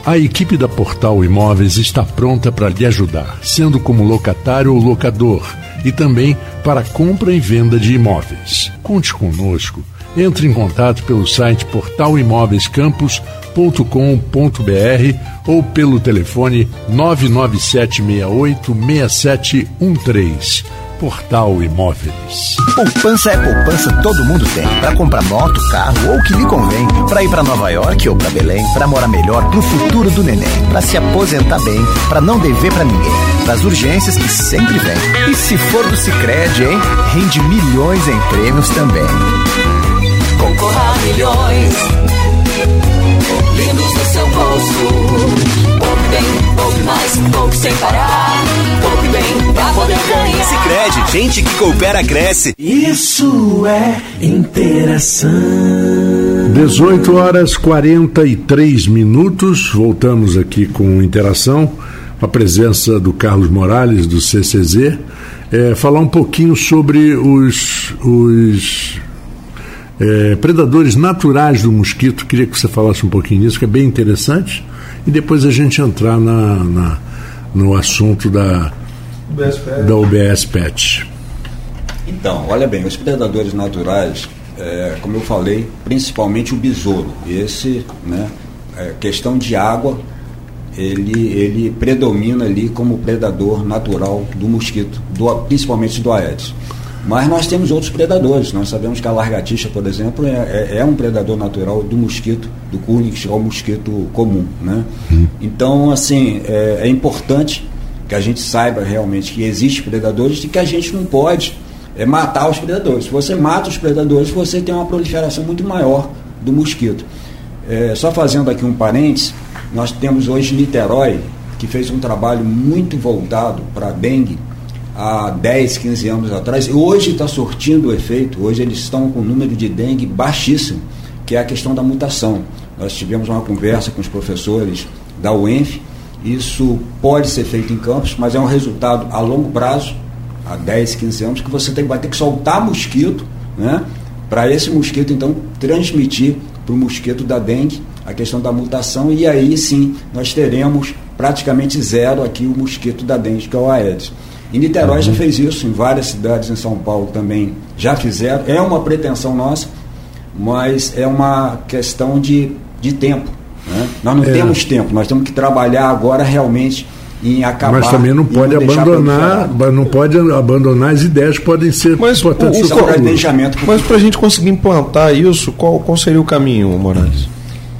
A equipe da Portal Imóveis está pronta para lhe ajudar, sendo como locatário ou locador, e também para compra e venda de imóveis. Conte conosco. Entre em contato pelo site portalimóveiscampus.com.br ou pelo telefone 997686713. Portal Imóveis. Poupança é poupança, todo mundo tem. Para comprar moto, carro ou o que lhe convém. Para ir para Nova York ou para Belém. Para morar melhor pro futuro do neném. Para se aposentar bem. Para não dever para ninguém. Para as urgências que sempre vem. E se for do Cicred, hein? Rende milhões em prêmios também. Concorra a milhões. Lindos no seu bolso. Bem, poupe mais, poupe sem parar. Poupe bem pra poder ganhar. Sicredi, gente que coopera cresce. Isso é interação. 18 horas 43 minutos. Voltamos aqui com interação. A presença do Carlos Morales, do CCZ. É, falar um pouquinho sobre os, os é, predadores naturais do mosquito. Queria que você falasse um pouquinho nisso, que é bem interessante. E depois a gente entrar na, na no assunto da, da UBS PET. Então, olha bem, os predadores naturais, é, como eu falei, principalmente o besouro. Esse, né, é, questão de água, ele, ele predomina ali como predador natural do mosquito, do, principalmente do Aedes. Mas nós temos outros predadores. Nós sabemos que a largatixa, por exemplo, é, é, é um predador natural do mosquito, do Culex, que é o mosquito comum. Né? Então, assim, é, é importante que a gente saiba realmente que existem predadores e que a gente não pode é, matar os predadores. Se você mata os predadores, você tem uma proliferação muito maior do mosquito. É, só fazendo aqui um parênteses, nós temos hoje Niterói, que fez um trabalho muito voltado para a dengue há 10, 15 anos atrás, e hoje está surtindo o efeito, hoje eles estão com um número de dengue baixíssimo, que é a questão da mutação. Nós tivemos uma conversa com os professores da UENF, isso pode ser feito em campos, mas é um resultado a longo prazo, há 10, 15 anos, que você tem, vai ter que soltar mosquito, né? Para esse mosquito, então, transmitir para o mosquito da dengue a questão da mutação, e aí sim nós teremos praticamente zero aqui o mosquito da dengue, que é o Aedes. Em Niterói já fez isso, em várias cidades em São Paulo também já fizeram. É uma pretensão nossa, mas é uma questão de, de tempo. Né? Nós não É. temos tempo, nós temos que trabalhar agora realmente em acabar. Mas também não pode deixar abandonar, não pode abandonar as ideias que podem ser Mas, importantes. o- Isso é planejamento Mas para a gente conseguir implantar isso, qual, qual seria o caminho, Morales?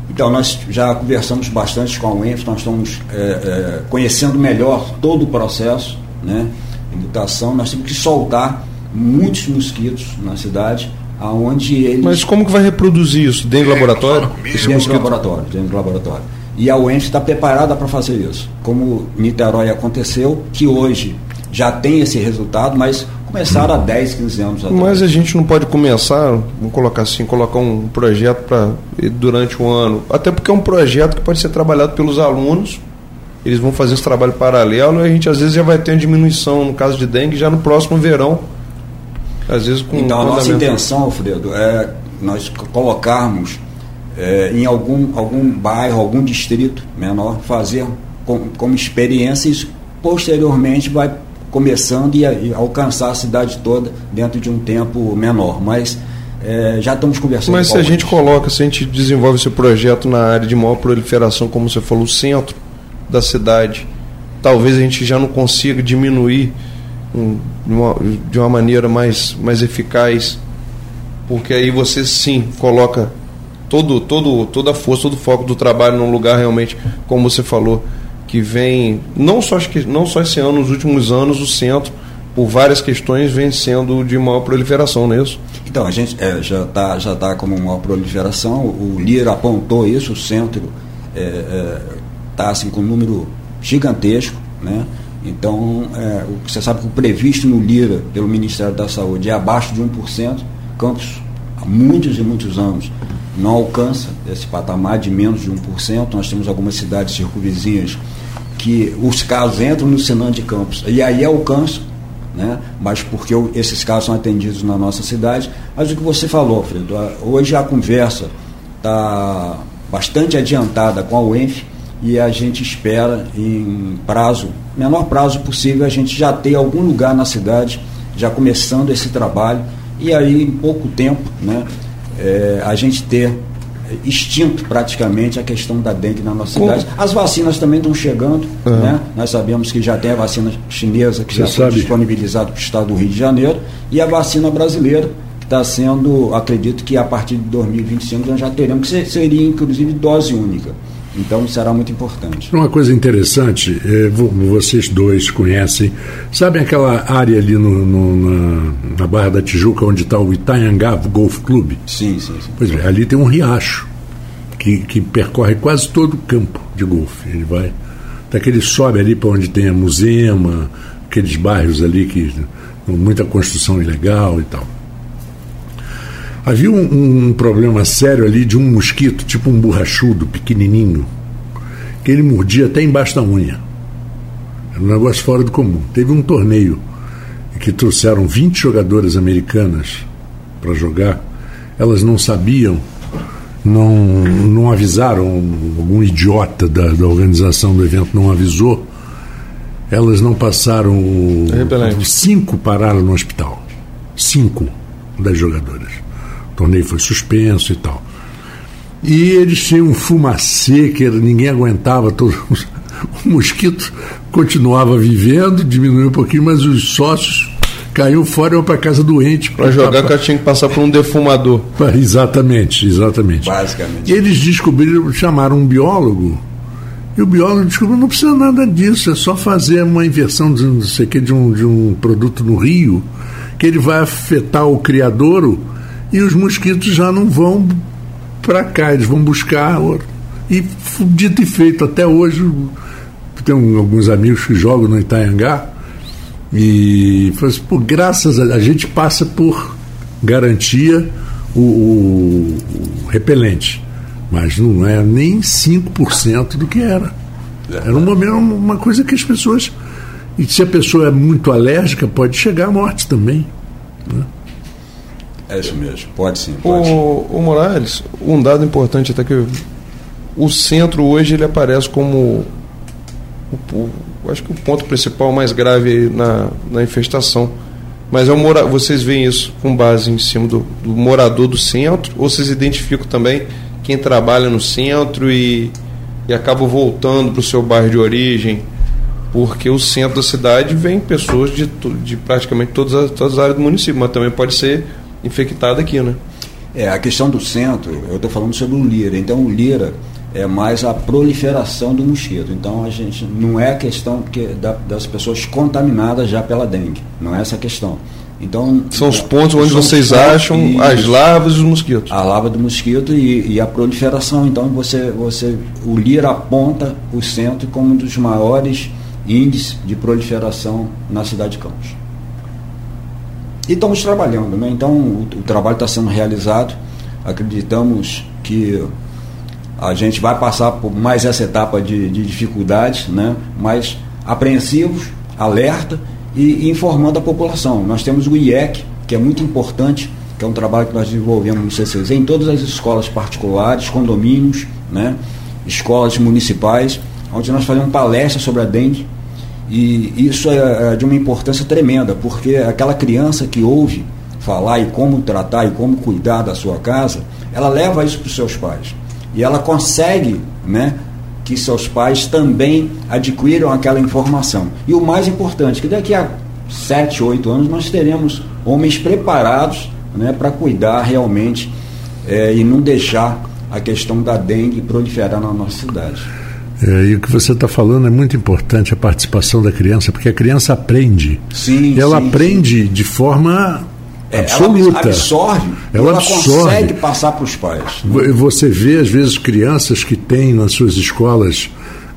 Então, nós já conversamos bastante com a UENF, nós estamos é, é, conhecendo melhor todo o processo né, de mutação. Nós temos que soltar muitos mosquitos na cidade, aonde eles. Mas como que vai reproduzir isso? Dentro do laboratório? Esse dentro do laboratório, dentro do laboratório. E a UENF está preparada para fazer isso. Como Niterói aconteceu, que hoje já tem esse resultado, mas começaram há 10, 15 anos atrás. Mas a gente não pode começar, vamos colocar assim, colocar um projeto para durante o ano, até porque é um projeto que pode ser trabalhado pelos alunos. Eles vão fazer esse trabalho paralelo e a gente às vezes já vai ter uma diminuição no caso de dengue já no próximo verão. Às vezes com Então, a nossa intenção, Alfredo, é nós co- colocarmos é, em algum, algum bairro, algum distrito menor, fazer com, como experiência e isso posteriormente vai começando e, e alcançar a cidade toda dentro de um tempo menor. Mas é, já estamos conversando Mas se a gente coloca, se a gente desenvolve esse projeto na área de maior proliferação, como você falou, o centro da cidade, talvez a gente já não consiga diminuir de, uma, de uma maneira mais, mais eficaz, porque aí você sim coloca todo, todo, toda a força, todo o foco do trabalho num lugar realmente, como você falou, que vem, não só, não só esse ano, nos últimos anos, o centro, por várias questões, vem sendo de maior proliferação, não é isso? Então, a gente é, já está já tá como uma proliferação, o Lira apontou isso, o centro está assim, com um número gigantesco, né? Então, é, você sabe que o previsto no Lira pelo Ministério da Saúde é abaixo de 1%, Campos muitos e muitos anos não alcança esse patamar de menos de 1%. Nós temos algumas cidades circunvizinhas que os casos entram no Senan de Campos e aí alcançam, né? mas porque esses casos são atendidos na nossa cidade. Mas o que você falou, Fredo, hoje a conversa está bastante adiantada com a UENF e a gente espera em prazo, menor prazo possível, a gente já ter algum lugar na cidade, já começando esse trabalho, e aí em pouco tempo, né, eh, a gente ter extinto praticamente a questão da dengue na nossa Como? cidade. As vacinas também estão chegando, É. né? Nós sabemos que já tem a vacina chinesa que Você já foi disponibilizada para o estado do Rio de Janeiro e a vacina brasileira que está sendo, acredito que a partir de 2025 nós já teremos, que se- seria inclusive dose única. Então será muito importante. Uma coisa interessante, é, vo- vocês dois conhecem, sabem aquela área ali no, no- na, na Barra da Tijuca onde está o Itanhangá Golf Club? Sim, sim, sim. Pois é, ali tem um riacho que, que percorre quase todo o campo de golfe. Ele vai. Até que ele sobe ali para onde tem a Musema, aqueles bairros ali que com muita construção ilegal e tal. Havia um, um problema sério ali de um mosquito, tipo um borrachudo, pequenininho, que ele mordia até embaixo da unha. Era um negócio fora do comum. Teve um torneio em que trouxeram 20 jogadoras americanas para jogar. Elas não sabiam, não, não avisaram, algum idiota da, da organização do evento não avisou. Elas não passaram. Repelente. Cinco pararam no hospital. Cinco das jogadoras. O torneio foi suspenso e tal. E eles tinham um fumacê que ninguém aguentava. Todo, o mosquito continuava vivendo, diminuiu um pouquinho, mas os sócios caíram fora e iam para casa doente. Para jogar, cara tinha que passar por um defumador. Exatamente, exatamente. Basicamente. E eles descobriram, chamaram um biólogo, e o biólogo descobriu não precisa nada disso, é só fazer uma inversão de, não sei o que, de, um, de um produto no rio, que ele vai afetar o criadouro e os mosquitos já não vão para cá, eles vão buscar. E dito e feito, até hoje, tem alguns amigos que jogam no Itaiangá, e assim, pô, graças a, a gente passa por garantia o, o- o repelente, mas não é nem 5% do que era. Era um momento, uma coisa que as pessoas. E se a pessoa é muito alérgica, pode chegar à morte também. É isso mesmo. Pode sim, pode. O, o Morales, um dado importante até que o centro hoje ele aparece como o, o- acho que o ponto principal mais grave na, na infestação. Mas é o mora, vocês veem isso com base em cima do, do morador do centro ou vocês identificam também quem trabalha no centro e, e acaba voltando para o seu bairro de origem? Porque o centro da cidade vem pessoas de, de praticamente todas as, todas as áreas do município, mas também pode ser infectado aqui, né? É, a questão do centro, eu estou falando sobre o lira. Então, o lira é mais a proliferação do mosquito. Então, a gente não é a questão que, da- das pessoas contaminadas já pela dengue. Não é essa a questão. Então, São os pontos onde vocês acham as Isso. larvas e os mosquitos. a lava do mosquito e, e a proliferação. Então você, você, o Lira aponta o centro como um dos maiores índices de proliferação na cidade de Campos. E estamos trabalhando, né? Então o, o trabalho está sendo realizado. Acreditamos que a gente vai passar por mais essa etapa de, de dificuldades, né? mas apreensivos, alerta e, e informando a população. Nós temos o IEC, que é muito importante, que é um trabalho que nós desenvolvemos no CCZ, em todas as escolas particulares, condomínios, né? escolas municipais, onde nós fazemos palestras sobre a dengue. E isso é é de uma importância tremenda, porque aquela criança que ouve falar e como tratar e como cuidar da sua casa, ela leva isso para os seus pais e ela consegue, né, que seus pais também adquiram aquela informação. E o mais importante, que daqui a sete, oito anos nós teremos homens preparados, né, para cuidar realmente eh, e não deixar a questão da dengue proliferar na nossa cidade. É, e o que você está falando é muito importante, a participação da criança, porque a criança aprende. Sim, ela sim, aprende de forma É, absoluta. Ela absorve, Ela ela absorve. consegue passar para os pais. Vo- Você vê, às vezes, crianças que têm nas suas escolas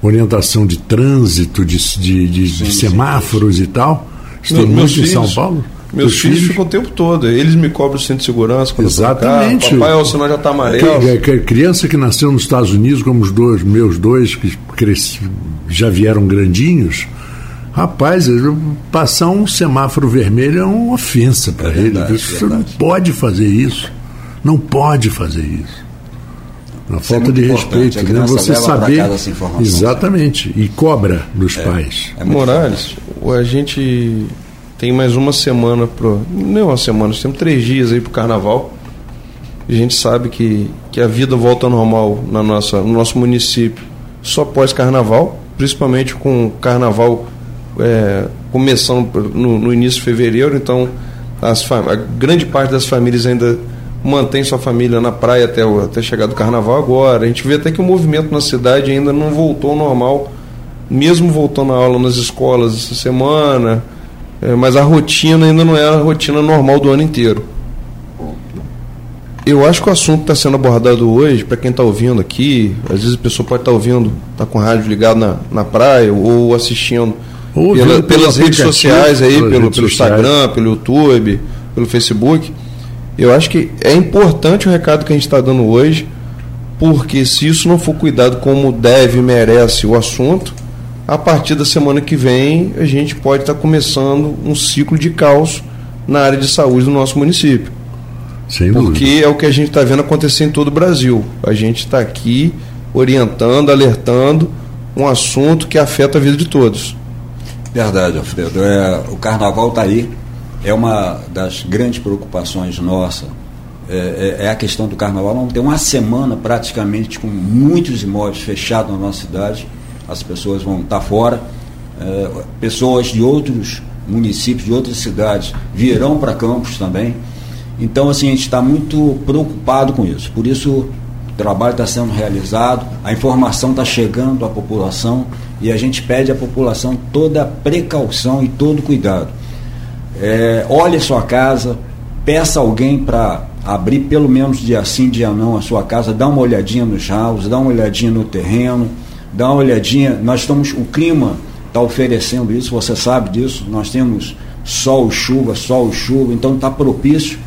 orientação de trânsito, de, de, de- de Sim, sim. semáforos e tal. Meus muito em São Paulo. Meus Os filhos, filhos? ficam o tempo todo. Eles me cobram o centro de segurança quando Exatamente. eu. Papai, o sinal já está amarelo. Que, que, criança que nasceu nos Estados Unidos, como os dois, meus dois, que cresci, já vieram grandinhos, rapaz, eu- passar um semáforo vermelho é uma ofensa para ele. verdade, Você não verdade. pode fazer isso. Não pode fazer isso. Uma Isso é falta de muito importante. respeito, né? Você saber. Exatamente. E cobra dos pais. É Morales, a gente tem mais uma semana pro. Não é uma semana, nós temos três dias aí pro carnaval. A gente sabe que, que a vida volta ao normal na nossa, no nosso município só pós carnaval, principalmente com o carnaval é, começando no, no início de fevereiro, então as a grande parte das famílias ainda mantém sua família na praia até, o, até chegar do carnaval agora. A gente vê até que o movimento na cidade ainda não voltou ao normal mesmo voltando a aula nas escolas essa semana, é, mas a rotina ainda não é a rotina normal do ano inteiro. Eu acho que o assunto está sendo abordado hoje, para quem está ouvindo aqui, às vezes a pessoa pode estar ouvindo, está com o rádio ligado na, na praia ou assistindo Ou pela- pelas redes sociais aí, pelo, redes pelo sociais. Instagram, pelo YouTube, pelo Facebook. Eu acho que é importante o recado que a gente está dando hoje, porque se isso não for cuidado como deve e merece o assunto, a partir da semana que vem a gente pode estar começando um ciclo de caos na área de saúde do nosso município. Sem dúvida. Porque é o que a gente está vendo acontecer em todo o Brasil. A gente está aqui orientando, alertando um assunto que afeta a vida de todos. Verdade, Alfredo. É, o carnaval está aí. É uma das grandes preocupações nossa. É, é- é a questão do carnaval. Vamos ter uma semana praticamente com muitos imóveis fechados na nossa cidade. As pessoas vão estar fora. É, pessoas de outros municípios, de outras cidades, virão para Campos também. Então, assim, a gente está muito preocupado com isso. Por isso, o trabalho está sendo realizado, a informação está chegando à população e a gente pede à população toda a precaução e todo cuidado. É, olhe sua casa, peça alguém para abrir pelo menos dia sim, dia não a sua casa, dá uma olhadinha nos ralos, dá uma olhadinha no terreno, dá uma olhadinha. Nós estamos, o clima está oferecendo isso, você sabe disso. Nós temos sol chuva, sol e chuva, então está propício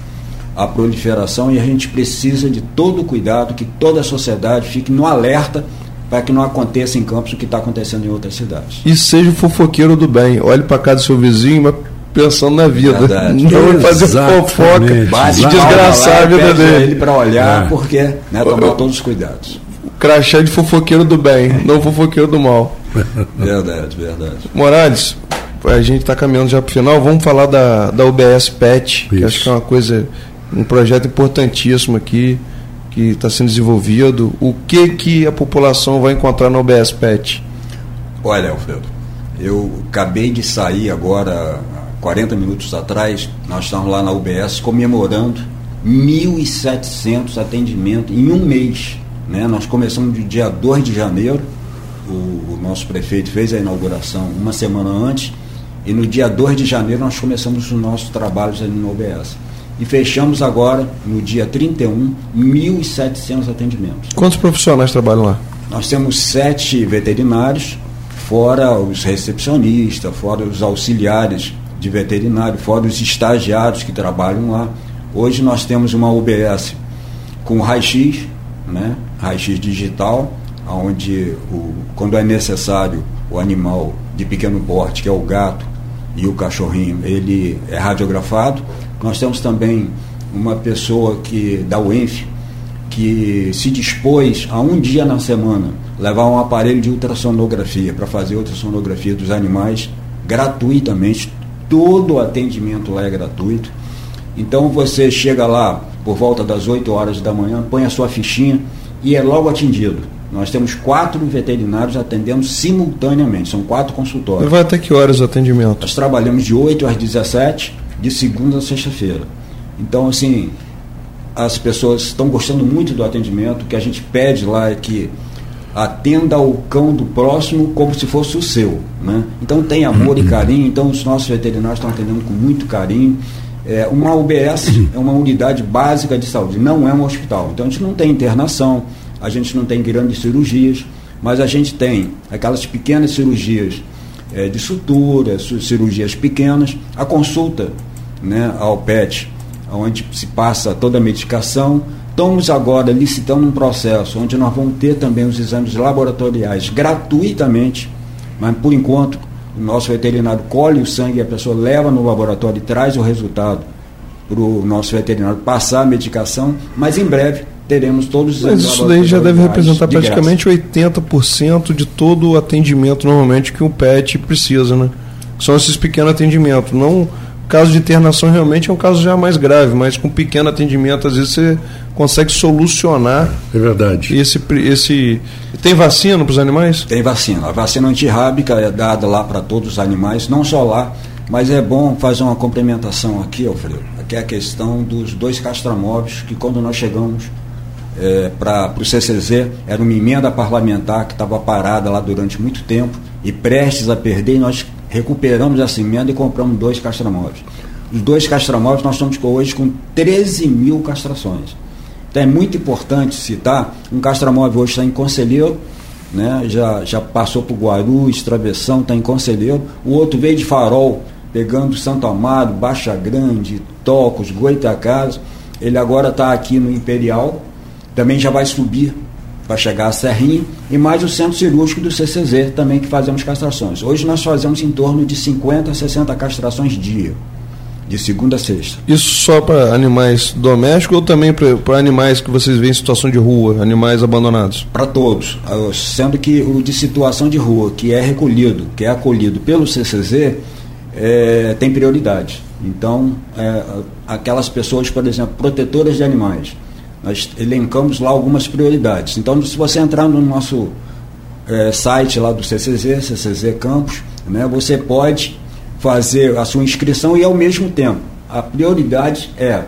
à proliferação e a gente precisa de todo o cuidado, que toda a sociedade fique no alerta para que não aconteça em Campos o que está acontecendo em outras cidades. E seja o fofoqueiro do bem. Olhe para casa do seu vizinho, mas pensando na vida. Verdade. Não fazer fofoca e palma desgraçar a vida dele. ele para olhar, É. porque né, tomar todos os cuidados. Crachá de fofoqueiro do bem, não fofoqueiro do mal. Verdade, verdade. Morales, a gente está caminhando já para o final. Vamos falar da, da UBS PET, que Isso. acho que é uma coisa, um projeto importantíssimo aqui, que está sendo desenvolvido. O que, que a população vai encontrar na UBS PET? Olha, Alfredo, eu acabei de sair agora, há 40 minutos atrás, nós estamos lá na UBS comemorando 1.700 atendimentos em um mês. Né? Nós começamos no dia 2 de janeiro, o, o nosso prefeito fez a inauguração uma semana antes, e no dia 2 de janeiro nós começamos os nossos trabalhos ali na UBS. E fechamos agora, no dia 31, 1.700 atendimentos. Quantos profissionais trabalham lá? Nós temos sete veterinários, fora os recepcionistas, fora os auxiliares de veterinário, fora os estagiários que trabalham lá. Hoje nós temos uma UBS com raio-x, né? Raio-x digital, onde o, quando é necessário o animal de pequeno porte, que é o gato e o cachorrinho, ele é radiografado. Nós temos também uma pessoa que da UENF, que se dispôs a um dia na semana levar um aparelho de ultrassonografia para fazer ultrassonografia dos animais gratuitamente. Todo o atendimento lá é gratuito. Então você chega lá por volta das 8 horas da manhã, põe a sua fichinha e é logo atendido. Nós temos quatro veterinários atendendo simultaneamente, são quatro consultórios. Vai até que horas o atendimento? Nós trabalhamos de 8 às 17, de segunda a sexta-feira. Então, assim, as pessoas estão gostando muito do atendimento. O que a gente pede lá é que atenda o cão do próximo como se fosse o seu. Né? Então, tem amor e carinho. Então, os nossos veterinários estão atendendo com muito carinho. É, uma UBS é uma unidade básica de saúde, não é um hospital. Então, a gente não tem internação, a gente não tem grandes cirurgias, mas a gente tem aquelas pequenas cirurgias é, de sutura, su- cirurgias pequenas. A consulta né, ao PET, onde se passa toda a medicação. Estamos agora licitando um processo onde nós vamos ter também os exames laboratoriais gratuitamente, mas por enquanto o nosso veterinário colhe o sangue e a pessoa leva no laboratório e traz o resultado para o nosso veterinário passar a medicação, mas em breve teremos todos os Mas isso daí já deve representar de graça. praticamente 80% de todo o atendimento normalmente que um pet precisa, né? São esses pequenos atendimentos. Não, caso de internação realmente é um caso já mais grave, mas com pequeno atendimento às vezes você consegue solucionar. É verdade. Esse, esse tem vacina para os animais? Tem vacina. A vacina antirrábica é dada lá para todos os animais, não só lá, mas é bom fazer uma complementação aqui, Alfredo, que é a questão dos dois castramóveis, que quando nós chegamos para o CCZ, era uma emenda parlamentar que estava parada lá durante muito tempo e prestes a perder, e nós recuperamos essa emenda e compramos dois castramóveis. Os dois castramóveis nós estamos hoje com 13 mil castrações. Então é muito importante citar, um castramóvel hoje está em Conselheiro, né? já, já passou por Guarulhos, Travessão, está em Conselheiro. O outro veio de Farol, pegando Santo Amaro, Baixa Grande, Tocos, Goitacazes. Ele agora está aqui no Imperial, também já vai subir para chegar a Serrinha, e mais o centro cirúrgico do CCZ também que fazemos castrações. Hoje nós fazemos em torno de 50 a 60 castrações dia, de segunda a sexta. Isso só para animais domésticos ou também para animais que vocês veem em situação de rua, animais abandonados? Para todos, ah, sendo que o de situação de rua, que é recolhido, que é acolhido pelo CCZ, é, tem prioridade. Então, é, aquelas pessoas, por exemplo, protetoras de animais, nós elencamos lá algumas prioridades. Então, se você entrar no nosso é, site lá do CCZ, CCZ Campos, né, você pode fazer a sua inscrição e ao mesmo tempo a prioridade é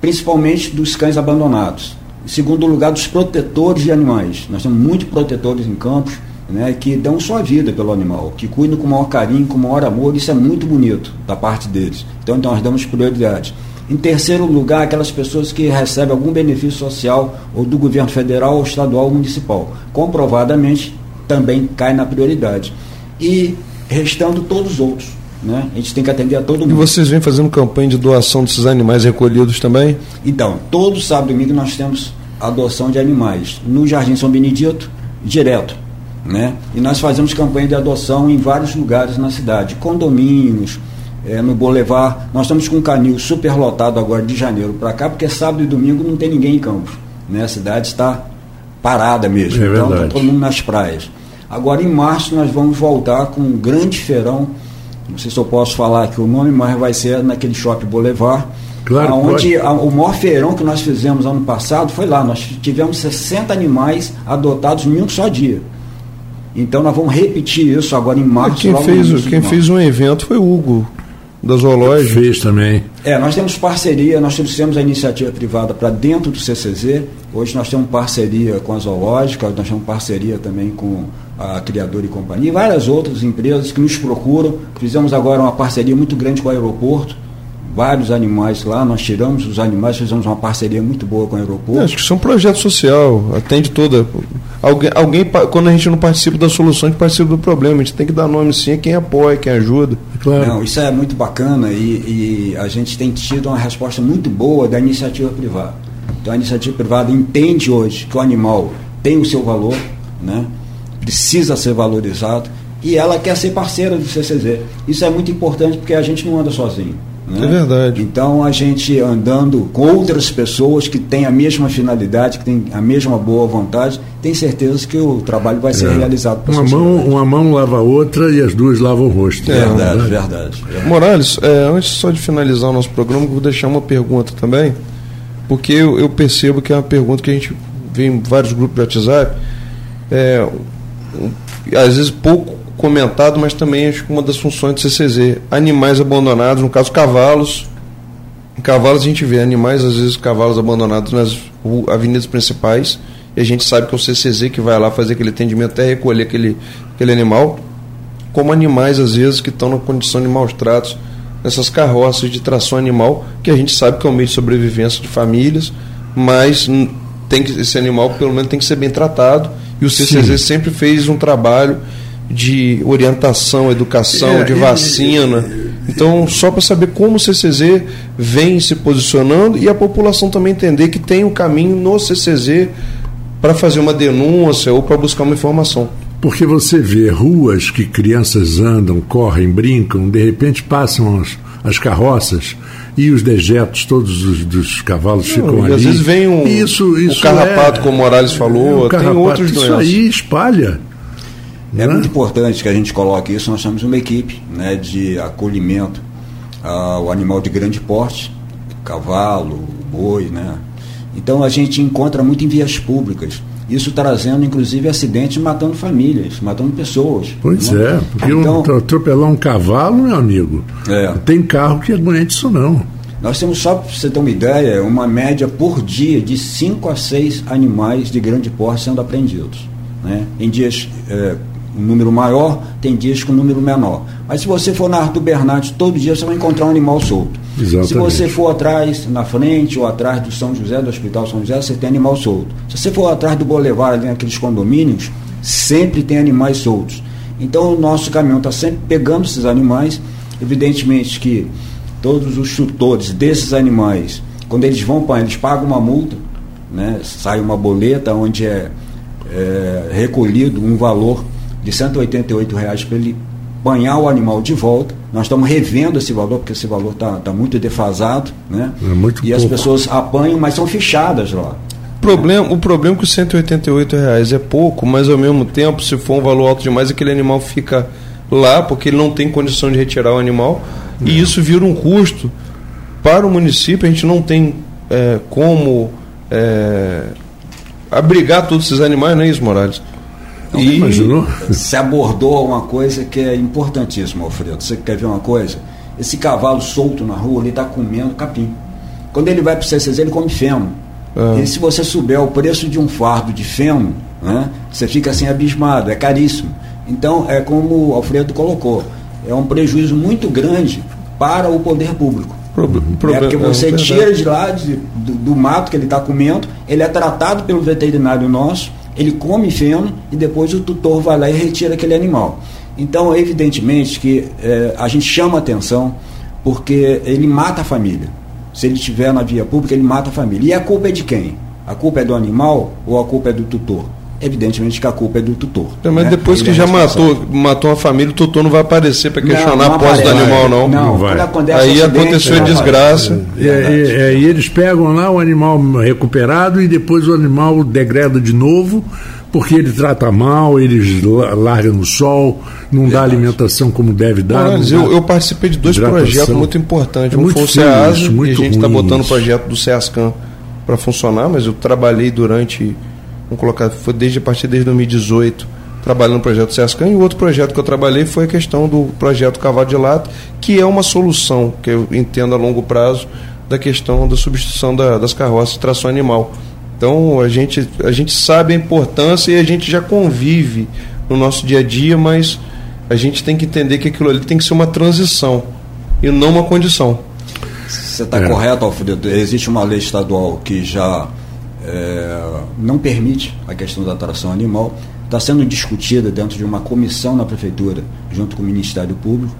principalmente dos cães abandonados. Em segundo lugar, dos protetores de animais. Nós temos muitos protetores em Campos né, que dão sua vida pelo animal, que cuidam com o maior carinho, com o maior amor. Isso é muito bonito da parte deles. Então, então nós damos prioridade. Em terceiro lugar, aquelas pessoas que recebem algum benefício social ou do governo federal, ou estadual ou municipal. Comprovadamente, também cai na prioridade. E restando todos os outros. Né? A gente tem que atender a todo mundo. E vocês vêm fazendo campanha de doação desses animais recolhidos também? Então, todo sábado e domingo nós temos adoção de animais. No Jardim São Benedito, direto. Né? E nós fazemos campanha de adoção em vários lugares na cidade, condomínios, é, no Boulevard. Nós estamos com um canil super lotado agora de janeiro para cá, porque sábado e domingo não tem ninguém em Campos. Né? A cidade está parada mesmo. É então está todo mundo nas praias. Agora em março nós vamos voltar com um grande feirão. Não sei se eu posso falar aqui o nome, mas vai ser naquele shopping Boulevard. Claro, onde o maior feirão que nós fizemos ano passado foi lá. Nós tivemos 60 animais adotados em um só dia. Então nós vamos repetir isso agora em março. quem fez, quem fez um evento foi o Hugo, da Zoológica. Fez também. É, nós temos parceria, nós trouxemos a iniciativa privada para dentro do CCZ. Hoje nós temos parceria com a Zoológica, nós temos parceria também com a Criadora e Companhia, e várias outras empresas que nos procuram. Fizemos agora uma parceria muito grande com o aeroporto, vários animais lá, nós tiramos os animais, fizemos uma parceria muito boa com o aeroporto. Acho que isso é um projeto social, atende toda. Alguém, alguém, quando a gente não participa da solução, a gente participa do problema. A gente tem que dar nome sim a quem apoia, quem ajuda. Claro. Não, isso é muito bacana e, e a gente tem tido uma resposta muito boa da iniciativa privada. Então a iniciativa privada entende hoje que o animal tem o seu valor, né? precisa ser valorizado e ela quer ser parceira do CCZ. Isso é muito importante porque a gente não anda sozinho. Né? É verdade. Então a gente andando com outras pessoas que têm a mesma finalidade, que têm a mesma boa vontade, tem certeza que o trabalho vai ser É. realizado Uma mão, uma mão lava a outra e as duas lavam o rosto. É, Verdade, verdade. verdade. Morales, é, antes só de finalizar o nosso programa, vou deixar uma pergunta também, porque eu, eu percebo que é uma pergunta que a gente vê em vários grupos de WhatsApp, é, às vezes pouco comentado, mas também acho que uma das funções do CCZ. Animais abandonados, no caso cavalos. Cavalos a gente vê animais, às vezes cavalos abandonados nas avenidas principais, e a gente sabe que é o CCZ que vai lá fazer aquele atendimento até recolher aquele, aquele animal como animais, às vezes, que estão na condição de maus tratos nessas carroças de tração animal, que a gente sabe que é um meio de sobrevivência de famílias, mas tem que, esse animal, pelo menos, tem que ser bem tratado. E o CCZ Sim. sempre fez um trabalho de orientação, educação, É, de e- vacina. Então, só para saber como o CCZ vem se posicionando e a população também entender que tem um caminho no CCZ para fazer uma denúncia ou para buscar uma informação. Porque você vê ruas que crianças andam, correm, brincam, de repente passam as, as carroças e os dejetos todos os, dos cavalos Não, ficam e ali. às vezes vem um, isso, isso o carrapato, é- como o Morales falou, o tem carrapato, outros Isso doenças. aí espalha. É muito importante que a gente coloque isso. Nós temos uma equipe né, de acolhimento ao animal de grande porte, cavalo, boi, né? Então a gente encontra muito em vias públicas. Isso trazendo, inclusive, acidentes matando famílias, matando pessoas. Pois né? é, porque um- então, atropelar um cavalo, meu amigo, É. não tem carro que aguente isso não. Nós temos, só para você ter uma ideia, uma média por dia de 5 a 6 animais de grande porte sendo apreendidos. Né? Em dias é, um número maior, tem dias com um número menor. Mas se você for na Arthur Bernardes, todo dia você vai encontrar um animal solto. Exatamente. Se você for atrás, na frente ou atrás do São José, do Hospital São José, você tem animal solto. Se você for atrás do Boulevard, ali naqueles condomínios, sempre tem animais soltos. Então o nosso caminhão está sempre pegando esses animais. Evidentemente que todos os tutores desses animais, quando eles vão para eles pagam uma multa, né? sai uma boleta onde é, é recolhido um valor de 188 reais para ele banhar o animal de volta. Nós estamos revendo esse valor, porque esse valor está tá muito defasado. Né? É muito e as pouco. pessoas apanham, mas são fichadas lá. Problema, o problema é que os 188 reais é pouco, mas ao mesmo tempo, se for um valor alto demais, aquele animal fica lá porque ele não tem condição de retirar o animal e isso vira um custo para o município. A gente não tem é, como é, abrigar todos esses animais, não é isso, Morales? E... Imaginou? Se abordou uma coisa que é importantíssima, Alfredo. Você quer ver uma coisa? Esse cavalo solto na rua, ele está comendo capim. Quando ele vai para o CCZ, ele come feno. Ah. E se você souber o preço de um fardo de feno, né, você fica assim abismado, é caríssimo. Então, é como o Alfredo colocou, é um prejuízo muito grande para o poder público. Proble- É problema- porque você é tira de lá de- do, do mato que ele está comendo, ele é tratado pelo veterinário nosso, ele come feno e depois o tutor vai lá e retira aquele animal. Então, evidentemente que eh, a gente chama atenção porque ele mata a família. Se ele estiver na via pública, ele mata a família. E a culpa é de quem? A culpa é do animal ou a culpa é do tutor? Evidentemente que a culpa é do tutor. É, mas né? depois Ele que é já matou, matou uma família, o tutor não vai aparecer para questionar Não, não a posse do animal, não. Não, vai. quando acontece Aí aconteceu a não desgraça. aparece. E, e- é, e eles pegam lá o animal recuperado e depois o animal degrada de novo, porque ele trata mal, eles la- largam no sol, não dá alimentação como deve dar. Não dá eu, eu participei de dois hidratação. projetos muito importantes. É um muito foi o SEASA, e a gente está botando o projeto do SEASCAM para funcionar, mas eu trabalhei durante, vamos colocar, foi desde a partir desde 2018, trabalhando no projeto do SEASCAM, e o outro projeto que eu trabalhei foi a questão do projeto Cavalo de Lata, que é uma solução, que eu entendo a longo prazo, da questão da substituição da- das carroças de tração animal. Então a gente, a gente sabe a importância e a gente já convive no nosso dia a dia, mas a gente tem que entender que aquilo ali tem que ser uma transição e não uma condição. Você está É. correto, Alfredo. Existe uma lei estadual que já é, não permite a questão da tração animal. Está sendo discutida dentro de uma comissão na prefeitura, junto com o Ministério Público,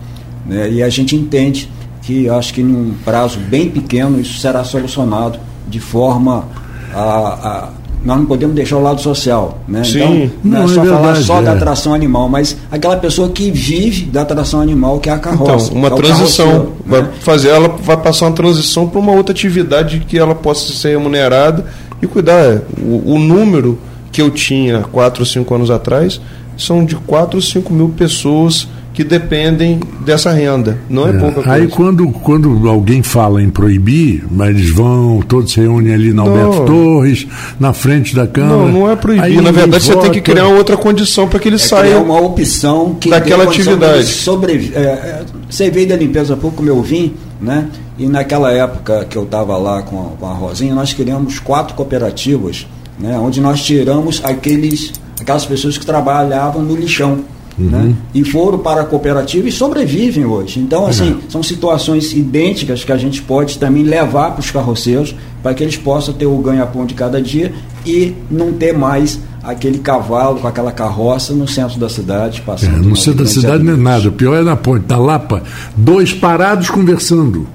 né, e a gente entende que acho que num prazo bem pequeno isso será solucionado de forma a. a nós não podemos deixar o lado social, né? Sim. Então, não, Não, é é só falar verdade, só da é. tração animal, mas aquela pessoa que vive da tração animal, que é a carroça. Então, uma é transição. carroceiro, Vai né? fazer, ela vai passar uma transição para uma outra atividade que ela possa ser remunerada e cuidar. O, o número que eu tinha 4 ou 5 anos atrás são de 4 ou 5 mil pessoas que dependem dessa renda. Não é, É. pouca coisa. Aí quando, quando alguém fala em proibir, mas eles vão, todos se reúnem ali na Não. Alberto Torres, na frente da Câmara. Não, não é proibir. Aí Na verdade, ninguém você tem que vota. criar outra condição para que ele É saia. criar uma opção que daquela atividade. Sobre, é, é, você veio da limpeza pública, como eu vim, né? E naquela época que eu estava lá com a, com a Rosinha, nós criamos quatro cooperativas, né? Onde nós tiramos aqueles, aquelas pessoas que trabalhavam no lixão. Né? E foram para a cooperativa e sobrevivem hoje. Então, assim, são situações idênticas que a gente pode também levar para os carroceiros para que eles possam ter o ganha-pão de cada dia e não ter mais aquele cavalo com aquela carroça no centro da cidade, É, passando. no uma centro da cidade não é nada. O pior é na ponte da Lapa, dois parados conversando.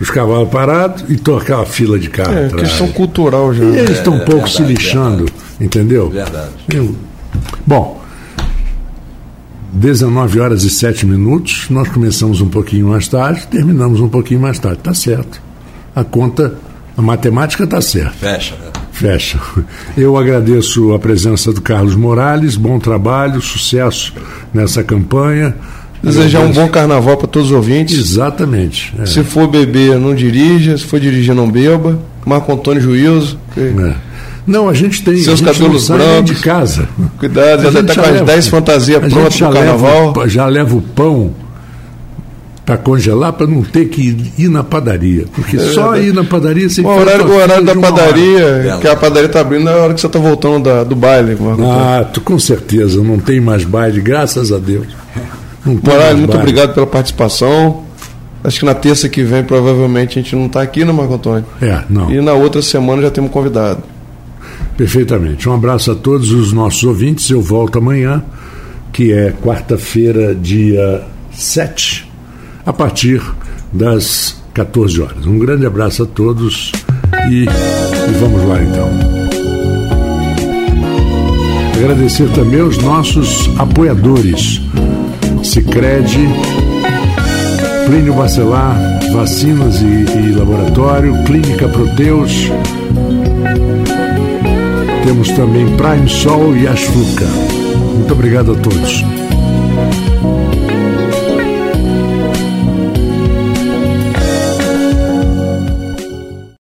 Os cavalos parados e tô aquela fila de carro. É, atrás. questão cultural já. E eles estão um É, pouco se verdade, lixando, entendeu? Verdade. Eu- Bom, 19 horas e 7 minutos, nós começamos um pouquinho mais tarde, terminamos um pouquinho mais tarde. Tá certo. A conta, a matemática tá certa. Fecha. né? Fecha. Eu agradeço a presença do Carlos Morales, bom trabalho, sucesso nessa campanha. Desejar um Agradeço- bom carnaval para todos os ouvintes. Exatamente. é. Se for beber, não dirija. Se for dirigir, não beba. Marco Antônio Juízo. É. Não, a gente tem. Seus gente cabelos não sai nem brancos. de casa. Cuidado, já A deve gente estar com as leva- 10 fantasias prontas já pro carnaval. Leva, já leva o pão para congelar para não ter que ir na padaria. Porque só ir na padaria você É O horário, o horário da uma hora. padaria, que a padaria tá abrindo, é a hora que você tá voltando da- do baile. Marco Antônio. Ah, tu, com certeza, não tem mais baile, graças a Deus. Não tem Morales, mais muito baile. obrigado pela participação. Acho que na terça que vem, provavelmente, a gente não está aqui, né, Marco Antônio? É, não. E na outra semana já temos convidado. Perfeitamente. Um abraço a todos os nossos ouvintes. Eu volto amanhã, que é quarta-feira, dia 7, a partir das 14 horas. Um grande abraço a todos e, e vamos lá então. Agradecer também aos nossos apoiadores. Sicredi, Plínio Bacelar, Vacinas e, e Laboratório, Clínica Proteus, temos também Prime Sol e Asfuca. Muito obrigado a todos.